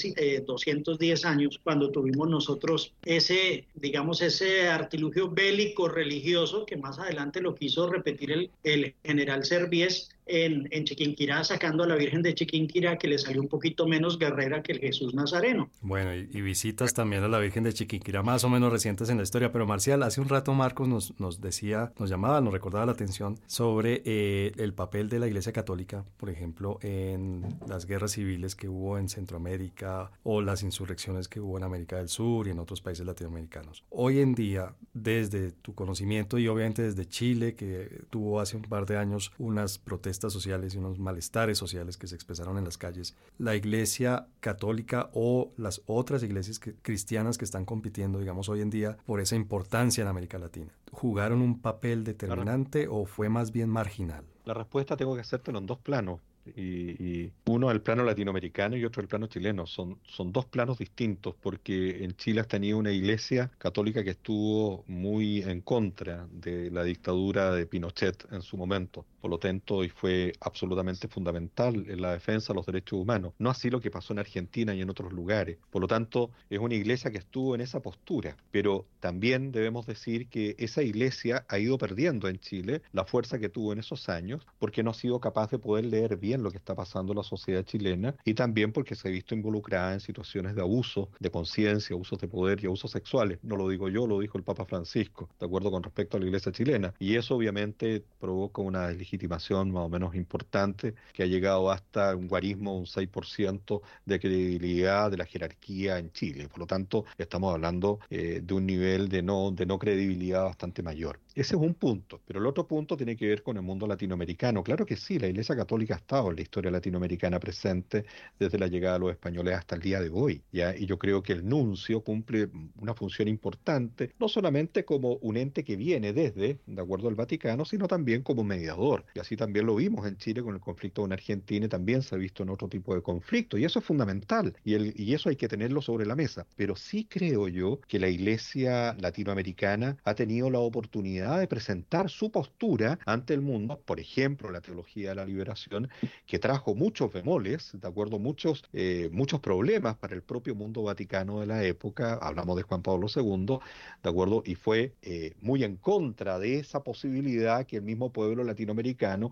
210 eh, años, cuando tuvimos nosotros ese, digamos, ese artilugio bélico religioso que más adelante lo quiso repetir el, el general Servies en, Chiquinquirá, sacando a la Virgen de Chiquinquirá, que le salió un poquito menos guerrera que el Jesús Nazareno. Bueno, y, y, visitas también a la Virgen de Chiquinquirá, más o menos recientes en la historia. Pero Marcial, hace un rato Marcos nos, nos decía, nos llamaba, nos recordaba la atención sobre eh, el papel de la Iglesia Católica, por ejemplo, en las guerras civiles que hubo en Centroamérica o las insurrecciones que hubo en América del Sur y en otros países latinoamericanos. Hoy en día, desde tu conocimiento y obviamente desde Chile, que tuvo hace un par de años unas protestas sociales y unos malestares sociales que se expresaron en las calles, la iglesia católica o las otras iglesias cristianas que están compitiendo, digamos, hoy en día por esa importancia en América Latina, ¿jugaron un papel determinante o fue más bien marginal? La respuesta tengo que hacértelo en dos planos. Y, uno el plano latinoamericano y otro el plano chileno. Son, son dos planos distintos porque en Chile has tenido una iglesia católica que estuvo muy en contra de la dictadura de Pinochet en su momento por lo tanto, y fue absolutamente fundamental en la defensa de los derechos humanos. No así lo que pasó en Argentina y en otros lugares. Por lo tanto, es una iglesia que estuvo en esa postura. Pero también debemos decir que esa iglesia ha ido perdiendo en Chile la fuerza que tuvo en esos años porque no ha sido capaz de poder leer bien lo que está pasando en la sociedad chilena y también porque se ha visto involucrada en situaciones de abuso de conciencia, abusos de poder y abusos sexuales. No lo digo yo, lo dijo el Papa Francisco, de acuerdo con respecto a la iglesia chilena. Y eso obviamente provoca una legitimación más o menos importante, que ha llegado hasta un guarismo, un 6% de credibilidad de la jerarquía en Chile. Por lo tanto, estamos hablando eh, de un nivel de no, de no credibilidad bastante mayor. Ese es un punto, pero el otro punto tiene que ver con el mundo latinoamericano. Claro que sí, la Iglesia Católica ha estado en la historia latinoamericana presente desde la llegada de los españoles hasta el día de hoy, y yo creo que el nuncio cumple una función importante, no solamente como un ente que viene desde, de acuerdo al Vaticano, sino también como mediador. Y así también lo vimos en Chile con el conflicto con Argentina y también se ha visto en otro tipo de conflicto, y eso es fundamental, y, eso hay que tenerlo sobre la mesa. Pero sí creo yo que la Iglesia latinoamericana ha tenido la oportunidad de presentar su postura ante el mundo, por ejemplo, la teología de la liberación, que trajo muchos bemoles, de acuerdo, muchos, eh, muchos problemas para el propio mundo vaticano de la época, hablamos de Juan Pablo II, de acuerdo, y fue eh, muy en contra de esa posibilidad que el mismo pueblo latinoamericano,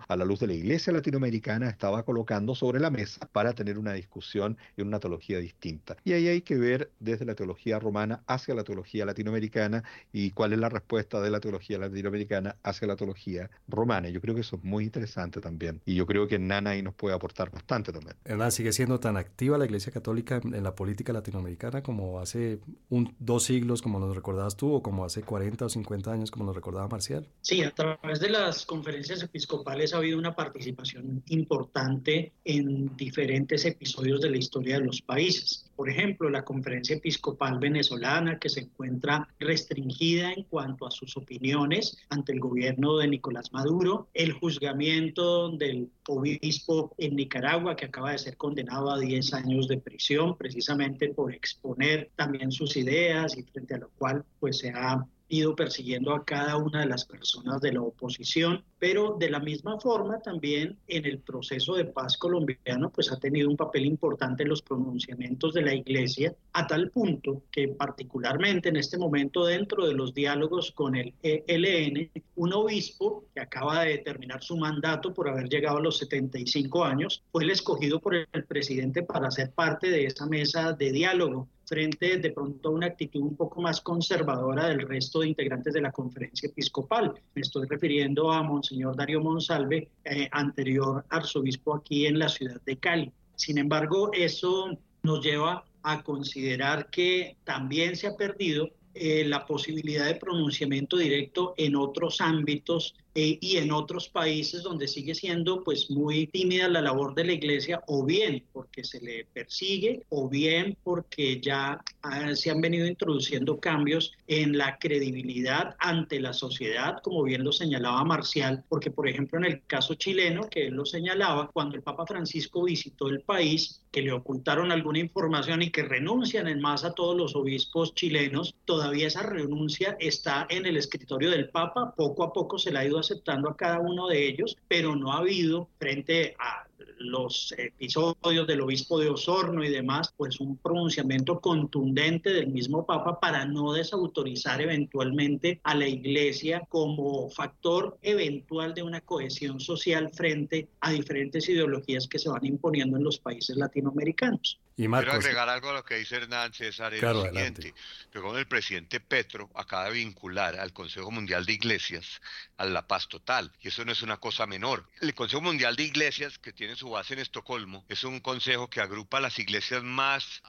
a la luz de la iglesia latinoamericana, estaba colocando sobre la mesa para tener una discusión en una teología distinta. Y ahí hay que ver desde la teología romana hacia la teología latinoamericana y cuál es la respuesta de la teología latinoamericana hacia la teología romana. Yo creo que eso es muy interesante también. Y yo creo que Nana ahí nos puede aportar bastante también. Hernán, ¿sigue siendo tan activa la Iglesia Católica en, la política latinoamericana como hace un, dos siglos, como nos recordabas tú, o como hace 40 o 50 años, como nos recordaba Marcial? Sí, a través de las conferencias episcopales ha habido una participación importante en diferentes episodios de la historia de los países. Por ejemplo, la conferencia episcopal venezolana, que se encuentra restringida en cuanto a sus opiniones ante el gobierno de Nicolás Maduro, el juzgamiento del obispo en Nicaragua que acaba de ser condenado a 10 años de prisión precisamente por exponer también sus ideas y frente a lo cual pues se ha ido persiguiendo a cada una de las personas de la oposición, pero de la misma forma también en el proceso de paz colombiano pues ha tenido un papel importante en los pronunciamientos de la iglesia a tal punto que particularmente en este momento dentro de los diálogos con el ELN, un obispo que acaba de terminar su mandato por haber llegado a los 75 años, fue el escogido por el presidente para ser parte de esa mesa de diálogo frente de pronto a una actitud un poco más conservadora del resto de integrantes de la conferencia episcopal. Me estoy refiriendo a Monseñor Darío Monsalve, eh, anterior arzobispo aquí en la ciudad de Cali. Sin embargo, eso nos lleva a considerar que también se ha perdido eh, la posibilidad de pronunciamiento directo en otros ámbitos eh, y en otros países donde sigue siendo pues muy tímida la labor de la iglesia o bien porque se le persigue o bien porque ya ah, se han venido introduciendo cambios en la credibilidad ante la sociedad, como bien lo señalaba Marcial, porque por ejemplo en el caso chileno, que él lo señalaba, cuando el Papa Francisco visitó el país, que le ocultaron alguna información y que renuncian en masa todos los obispos chilenos, todavía esa renuncia está en el escritorio del Papa, poco a poco se la ha ido aceptando a cada uno de ellos, pero no ha habido frente a los episodios del obispo de Osorno y demás, pues un pronunciamiento contundente del mismo Papa para no desautorizar eventualmente a la Iglesia como factor eventual de una cohesión social frente a diferentes ideologías que se van imponiendo en los países latinoamericanos. Y Quiero agregar algo a lo que dice Hernán César, es lo siguiente, que el presidente Petro acaba de vincular al Consejo Mundial de Iglesias a la paz total, y eso no es una cosa menor. El Consejo Mundial de Iglesias, que tiene su base en Estocolmo, es un consejo que agrupa las iglesias más,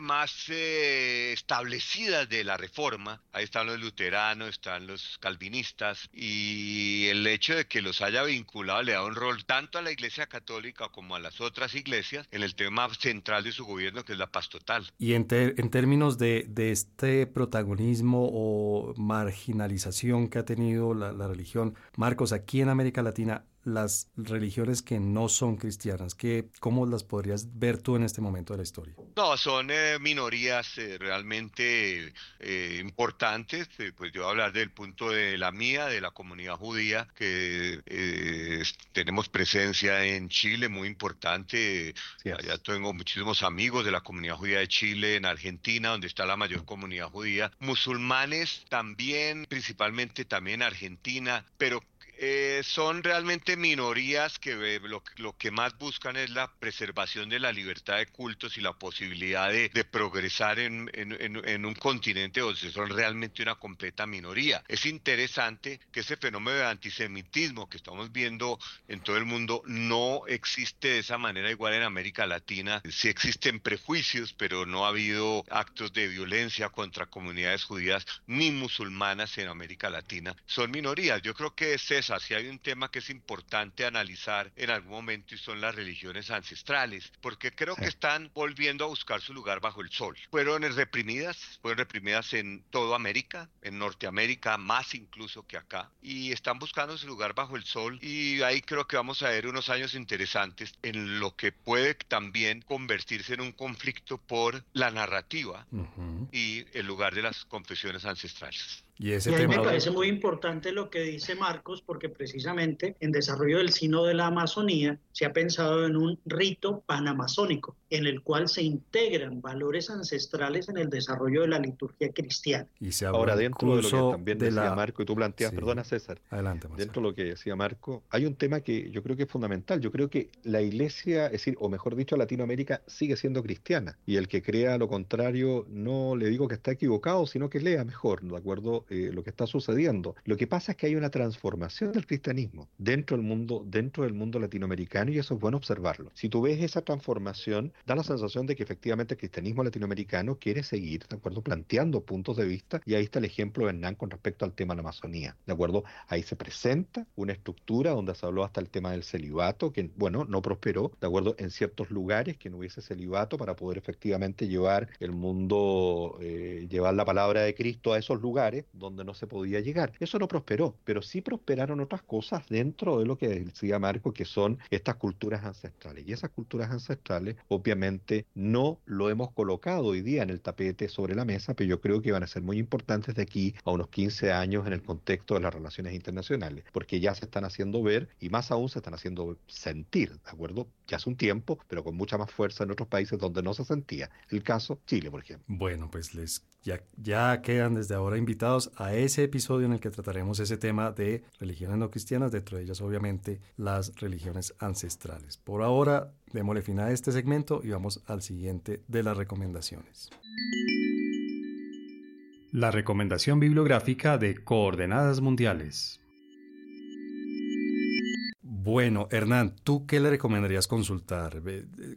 más eh, establecidas de la reforma. Ahí están los luteranos, están los calvinistas, y el hecho de que los haya vinculado le da un rol tanto a la Iglesia Católica como a las otras iglesias en el tema central de su gobierno, que es la paz total. Y en, en términos de, de, este protagonismo o marginalización que ha tenido la, la religión, Marcos, aquí en América Latina, las religiones que no son cristianas? ¿Qué, ¿Cómo las podrías ver tú en este momento de la historia? No, son eh, minorías eh, realmente eh, importantes. pues yo voy a hablar del punto de la mía, de la comunidad judía, que tenemos presencia en Chile muy importante. Allá tengo muchísimos amigos de la comunidad judía de Chile, en Argentina, donde está la mayor comunidad judía. Musulmanes también, principalmente también Argentina, pero eh, son realmente minorías que lo, lo, que más buscan es la preservación de la libertad de cultos y la posibilidad de, progresar en, en, un continente donde son realmente una completa minoría. Es interesante que ese fenómeno de antisemitismo que estamos viendo en todo el mundo no existe de esa manera igual en América Latina. Sí existen prejuicios, pero no ha habido actos de violencia contra comunidades judías ni musulmanas en América Latina. Son minorías. Yo creo que es si hay un tema que es importante analizar en algún momento y son las religiones ancestrales, porque creo que están volviendo a buscar su lugar bajo el sol. Fueron reprimidas, fueron reprimidas en toda América, en Norteamérica, más incluso que acá, y están buscando su lugar bajo el sol y ahí creo que vamos a ver unos años interesantes en lo que puede también convertirse en un conflicto por la narrativa y el lugar de las confesiones ancestrales. Y, ese a mí me parece muy importante lo que dice Marcos, porque precisamente en desarrollo del Sino de la Amazonía se ha pensado en un rito panamazónico, en el cual se integran valores ancestrales en el desarrollo de la liturgia cristiana. Y se Ahora, dentro de lo que también decía Marco, y tú planteas, perdona César, adelante, dentro de lo que decía Marco, hay un tema que yo creo que es fundamental. Yo creo que la iglesia, es decir, o mejor dicho, Latinoamérica sigue siendo cristiana, y el que crea lo contrario, no le digo que está equivocado, sino que lea mejor, ¿de acuerdo? Eh, lo que está sucediendo. Lo que pasa es que hay una transformación del cristianismo dentro del mundo, dentro del mundo latinoamericano y eso es bueno observarlo. Si tú ves esa transformación, da la sensación de que efectivamente el cristianismo latinoamericano quiere seguir, ¿de acuerdo? Planteando puntos de vista y ahí está el ejemplo de Hernán con respecto al tema de la Amazonía, ¿de acuerdo? Ahí se presenta una estructura donde se habló hasta el tema del celibato, que, bueno, no prosperó, ¿de acuerdo? En ciertos lugares que no hubiese celibato para poder efectivamente llevar el mundo, eh, llevar la palabra de Cristo a esos lugares donde no se podía llegar. Eso no prosperó, pero sí prosperaron otras cosas dentro de lo que decía Marco, que son estas culturas ancestrales. Y esas culturas ancestrales, obviamente, no lo hemos colocado hoy día en el tapete sobre la mesa, pero yo creo que van a ser muy importantes de aquí a unos 15 años en el contexto de las relaciones internacionales, porque ya se están haciendo ver y más aún se están haciendo sentir, ¿de acuerdo? Ya hace un tiempo, pero con mucha más fuerza en otros países donde no se sentía. El caso Chile, por ejemplo. Bueno, pues les ya, quedan desde ahora invitados a ese episodio en el que trataremos ese tema de religiones no cristianas, dentro de ellas obviamente las religiones ancestrales. Por ahora, démosle fin a este segmento y vamos al siguiente de las recomendaciones. La recomendación bibliográfica de Coordenadas Mundiales. Bueno, Hernán, ¿tú qué le recomendarías consultar?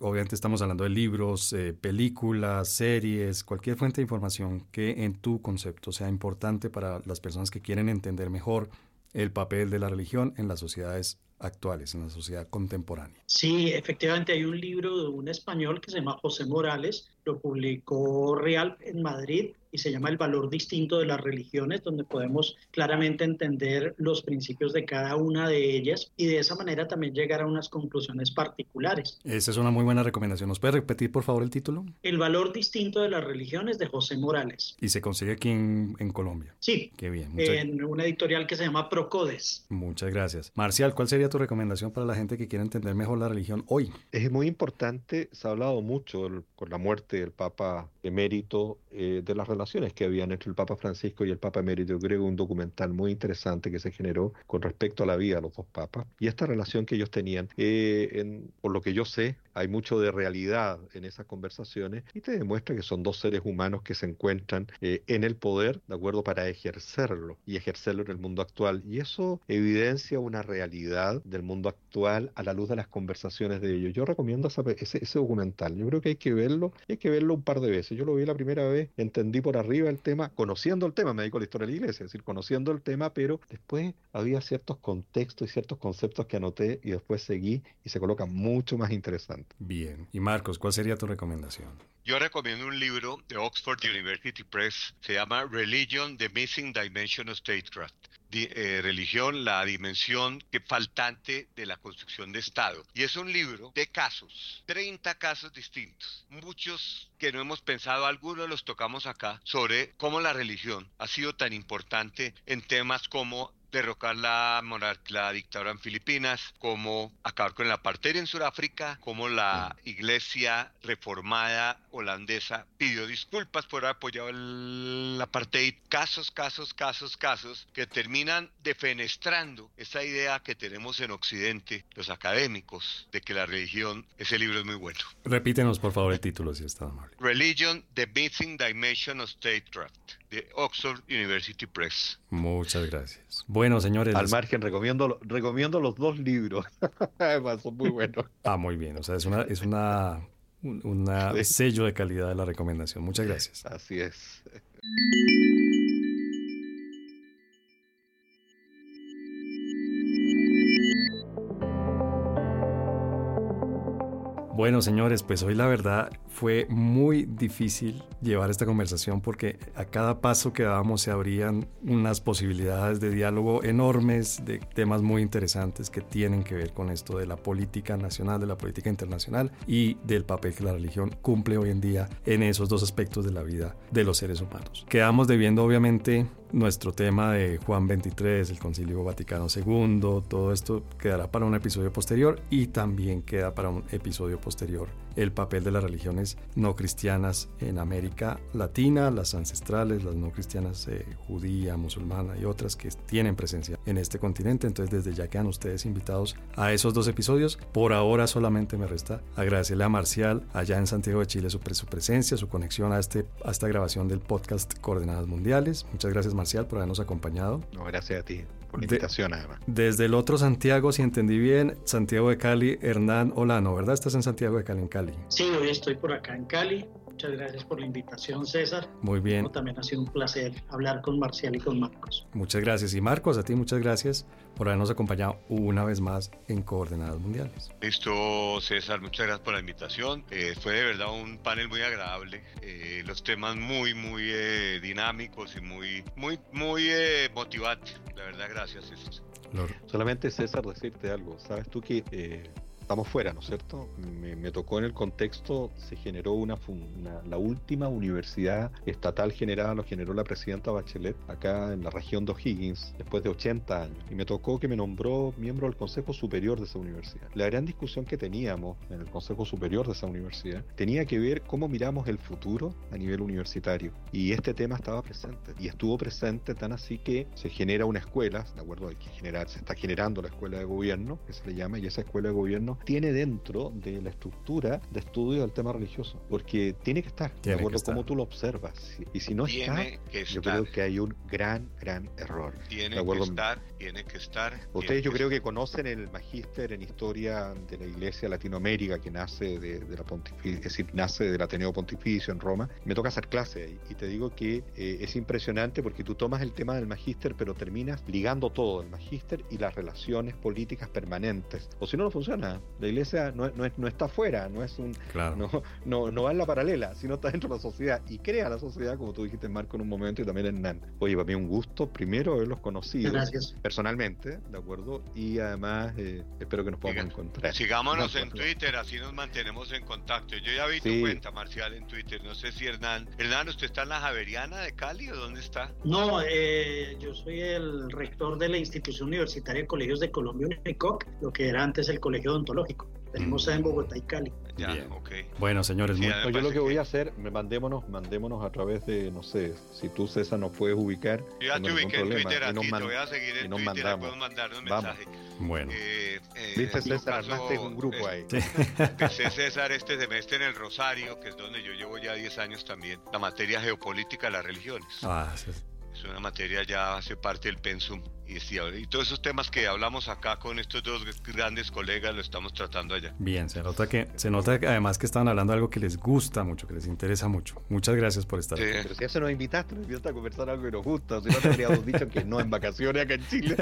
Obviamente estamos hablando de libros, eh, películas, series, cualquier fuente de información que en tu concepto sea importante para las personas que quieren entender mejor el papel de la religión en las sociedades actuales, en la sociedad contemporánea. Sí, efectivamente hay un libro de un español que se llama José Morales, lo publicó Real en Madrid y se llama El valor distinto de las religiones, donde podemos claramente entender los principios de cada una de ellas y de esa manera también llegar a unas conclusiones particulares. Esa es una muy buena recomendación. ¿Nos puede repetir, por favor, el título? El valor distinto de las religiones de José Morales. ¿Y se consigue aquí en, Colombia? Sí. Qué bien. En una editorial que se llama Procodes. Muchas gracias. Marcial, ¿cuál sería tu recomendación para la gente que quiere entender mejor la religión hoy? Es muy importante, se ha hablado mucho con la muerte del Papa emérito eh, de las relaciones que habían entre el Papa Francisco y el Papa emérito griego, un documental muy interesante que se generó con respecto a la vida de los dos papas y esta relación que ellos tenían. Eh, por lo que yo sé, hay mucho de realidad en esas conversaciones y te demuestra que son dos seres humanos que se encuentran eh, en el poder, ¿de acuerdo?, para ejercerlo y ejercerlo en el mundo actual. Y eso evidencia una realidad del mundo actual a la luz de las conversaciones de ellos. Yo recomiendo ese, ese documental. Yo creo que hay que verlo, hay que verlo un par de veces. Yo lo vi la primera vez, entendí por arriba el tema, conociendo el tema, me dedico a la historia de la iglesia, es decir, conociendo el tema, pero después había ciertos contextos y ciertos conceptos que anoté y después seguí y se coloca mucho más interesante. Bien. Y Marcos, ¿cuál sería tu recomendación? Yo recomiendo un libro de Oxford University Press, se llama Religion, The Missing Dimension of Statecraft. Eh, religión, la dimensión que faltante de la construcción de Estado. Y es un libro de casos, 30 casos distintos, muchos que no hemos pensado, algunos los tocamos acá, sobre cómo la religión ha sido tan importante en temas como derrocar la la dictadura en Filipinas, como acabar con el apartheid en Sudáfrica, como la iglesia reformada holandesa pidió disculpas por haber apoyado el apartheid. Casos, casos, casos, casos que terminan defenestrando esa idea que tenemos en Occidente, los académicos, de que la religión, ese libro es muy bueno. Repítenos por favor el título si está amable. Religion, The Missing Dimension of Statecraft de Oxford University Press. Muchas gracias. Bueno, señores. Al margen, recomiendo, recomiendo los dos libros. Son muy buenos. Ah, muy bien. O sea, es una, es una, una sello de calidad de la recomendación. Muchas gracias. Así es. Bueno, señores, pues hoy la verdad fue muy difícil llevar esta conversación porque a cada paso que dábamos se abrían unas posibilidades de diálogo enormes, de temas muy interesantes que tienen que ver con esto de la política nacional, de la política internacional y del papel que la religión cumple hoy en día en esos dos aspectos de la vida de los seres humanos. Quedamos debiendo obviamente nuestro tema de Juan 23, el Concilio Vaticano II, todo esto quedará para un episodio posterior y también queda para un episodio posterior el papel de las religiones no cristianas en América Latina, las ancestrales, las no cristianas eh, judía, musulmana y otras que tienen presencia en este continente. Entonces desde ya quedan ustedes invitados a esos dos episodios. Por ahora solamente me resta agradecerle a Marcial allá en Santiago de Chile su, su presencia, su conexión a, este, a esta grabación del podcast Coordenadas Mundiales. Muchas gracias Marcial por habernos acompañado. No, gracias a ti por la invitación además. Desde el otro Santiago, si entendí bien, Santiago de Cali, Hernán Olano, ¿verdad? Estás en Santiago de Cali, en Cali. Sí, hoy estoy por acá en Cali. Muchas gracias por la invitación, César. Muy bien. También ha sido un placer hablar con Marcial y con Marcos. Muchas gracias. Y Marcos, a ti muchas gracias por habernos acompañado una vez más en Coordenadas Mundiales. Listo, César, muchas gracias por la invitación. Eh, fue de verdad un panel muy agradable. Eh, los temas muy, muy eh, dinámicos y muy, muy, muy motivantes. La verdad, gracias, César. Solamente, César, decirte algo. Sabes tú que estamos fuera, ¿no es cierto? Me, tocó en el contexto, se generó una, la última universidad estatal generada, lo generó la presidenta Bachelet acá en la región de O'Higgins, después de 80 años. Y me tocó que me nombró miembro del Consejo Superior de esa universidad. La gran discusión que teníamos en el Consejo Superior de esa universidad tenía que ver cómo miramos el futuro a nivel universitario. Y este tema estaba presente. Y estuvo presente tan así que se genera una escuela, de acuerdo, hay que generar, se está generando la escuela de gobierno, que se le llama, y esa escuela de gobierno tiene dentro de la estructura de estudio del tema religioso, porque tiene que estar, de acuerdo a cómo tú lo observas. Y si no tiene está, que yo creo que hay un gran, gran error. Tiene que estar, tiene que estar. Ustedes yo creo que conocen el magíster en historia de la Iglesia Latinoamérica que nace de, la pontificia, es decir, nace del Ateneo Pontificio en Roma. Me toca hacer clase ahí y te digo que eh, es impresionante porque tú tomas el tema del magíster pero terminas ligando todo, el magíster y las relaciones políticas permanentes. O si no, no funciona. La Iglesia no, no, no está afuera, no es un... No, no, no va en la paralela, sino está dentro de la sociedad y crea la sociedad, como tú dijiste, Marco, en un momento y también en NAN. Oye, para mí un gusto primero haberlos conocido personalmente, ¿de acuerdo? Y además eh, espero que nos podamos encontrar. Sigámonos en Twitter, así nos mantenemos en contacto. Yo ya vi tu cuenta, Marcial, en Twitter. No sé si Hernán. Hernán, ¿usted está en la Javeriana de Cali o dónde está? No, eh, yo soy el rector de la Institución Universitaria de Colegios de Colombia, UNICOC, lo que era antes el Colegio Odontológico. Tenemos en Bogotá y Cali. Ya, Bueno, señores, yo lo que voy a hacer, mandémonos, mandémonos a través de, no sé, si tú César nos puedes ubicar. Yo ya te ubiqué en Twitter a ti, te voy a seguir en Twitter, mandamos. puedo mandar un mensaje. Bueno. Eh, eh, Viste César, armaste un grupo ahí. Empecé César este semestre en el Rosario, que es donde yo llevo ya 10 años también, la materia geopolítica de las religiones. Ah, sí. Es una materia ya hace parte del pensum y, y todos esos temas que hablamos acá con estos dos grandes colegas lo estamos tratando allá. Bien, se nota que se nota además que están hablando de algo que les gusta mucho, que les interesa mucho. Muchas gracias por estar aquí. Pero si ya se nos invitaste, nos invitaste a conversar algo que nos gusta, si no te habríamos dicho que no en vacaciones acá en Chile.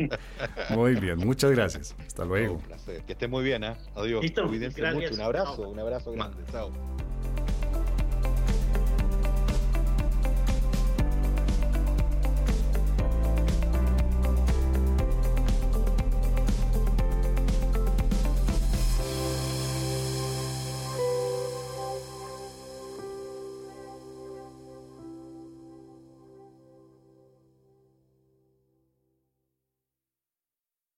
muy bien, muchas gracias. Hasta luego. un placer. Que esté muy bien, ¿eh? Adiós. Cuídense mucho. Un abrazo, un abrazo grande. Chao.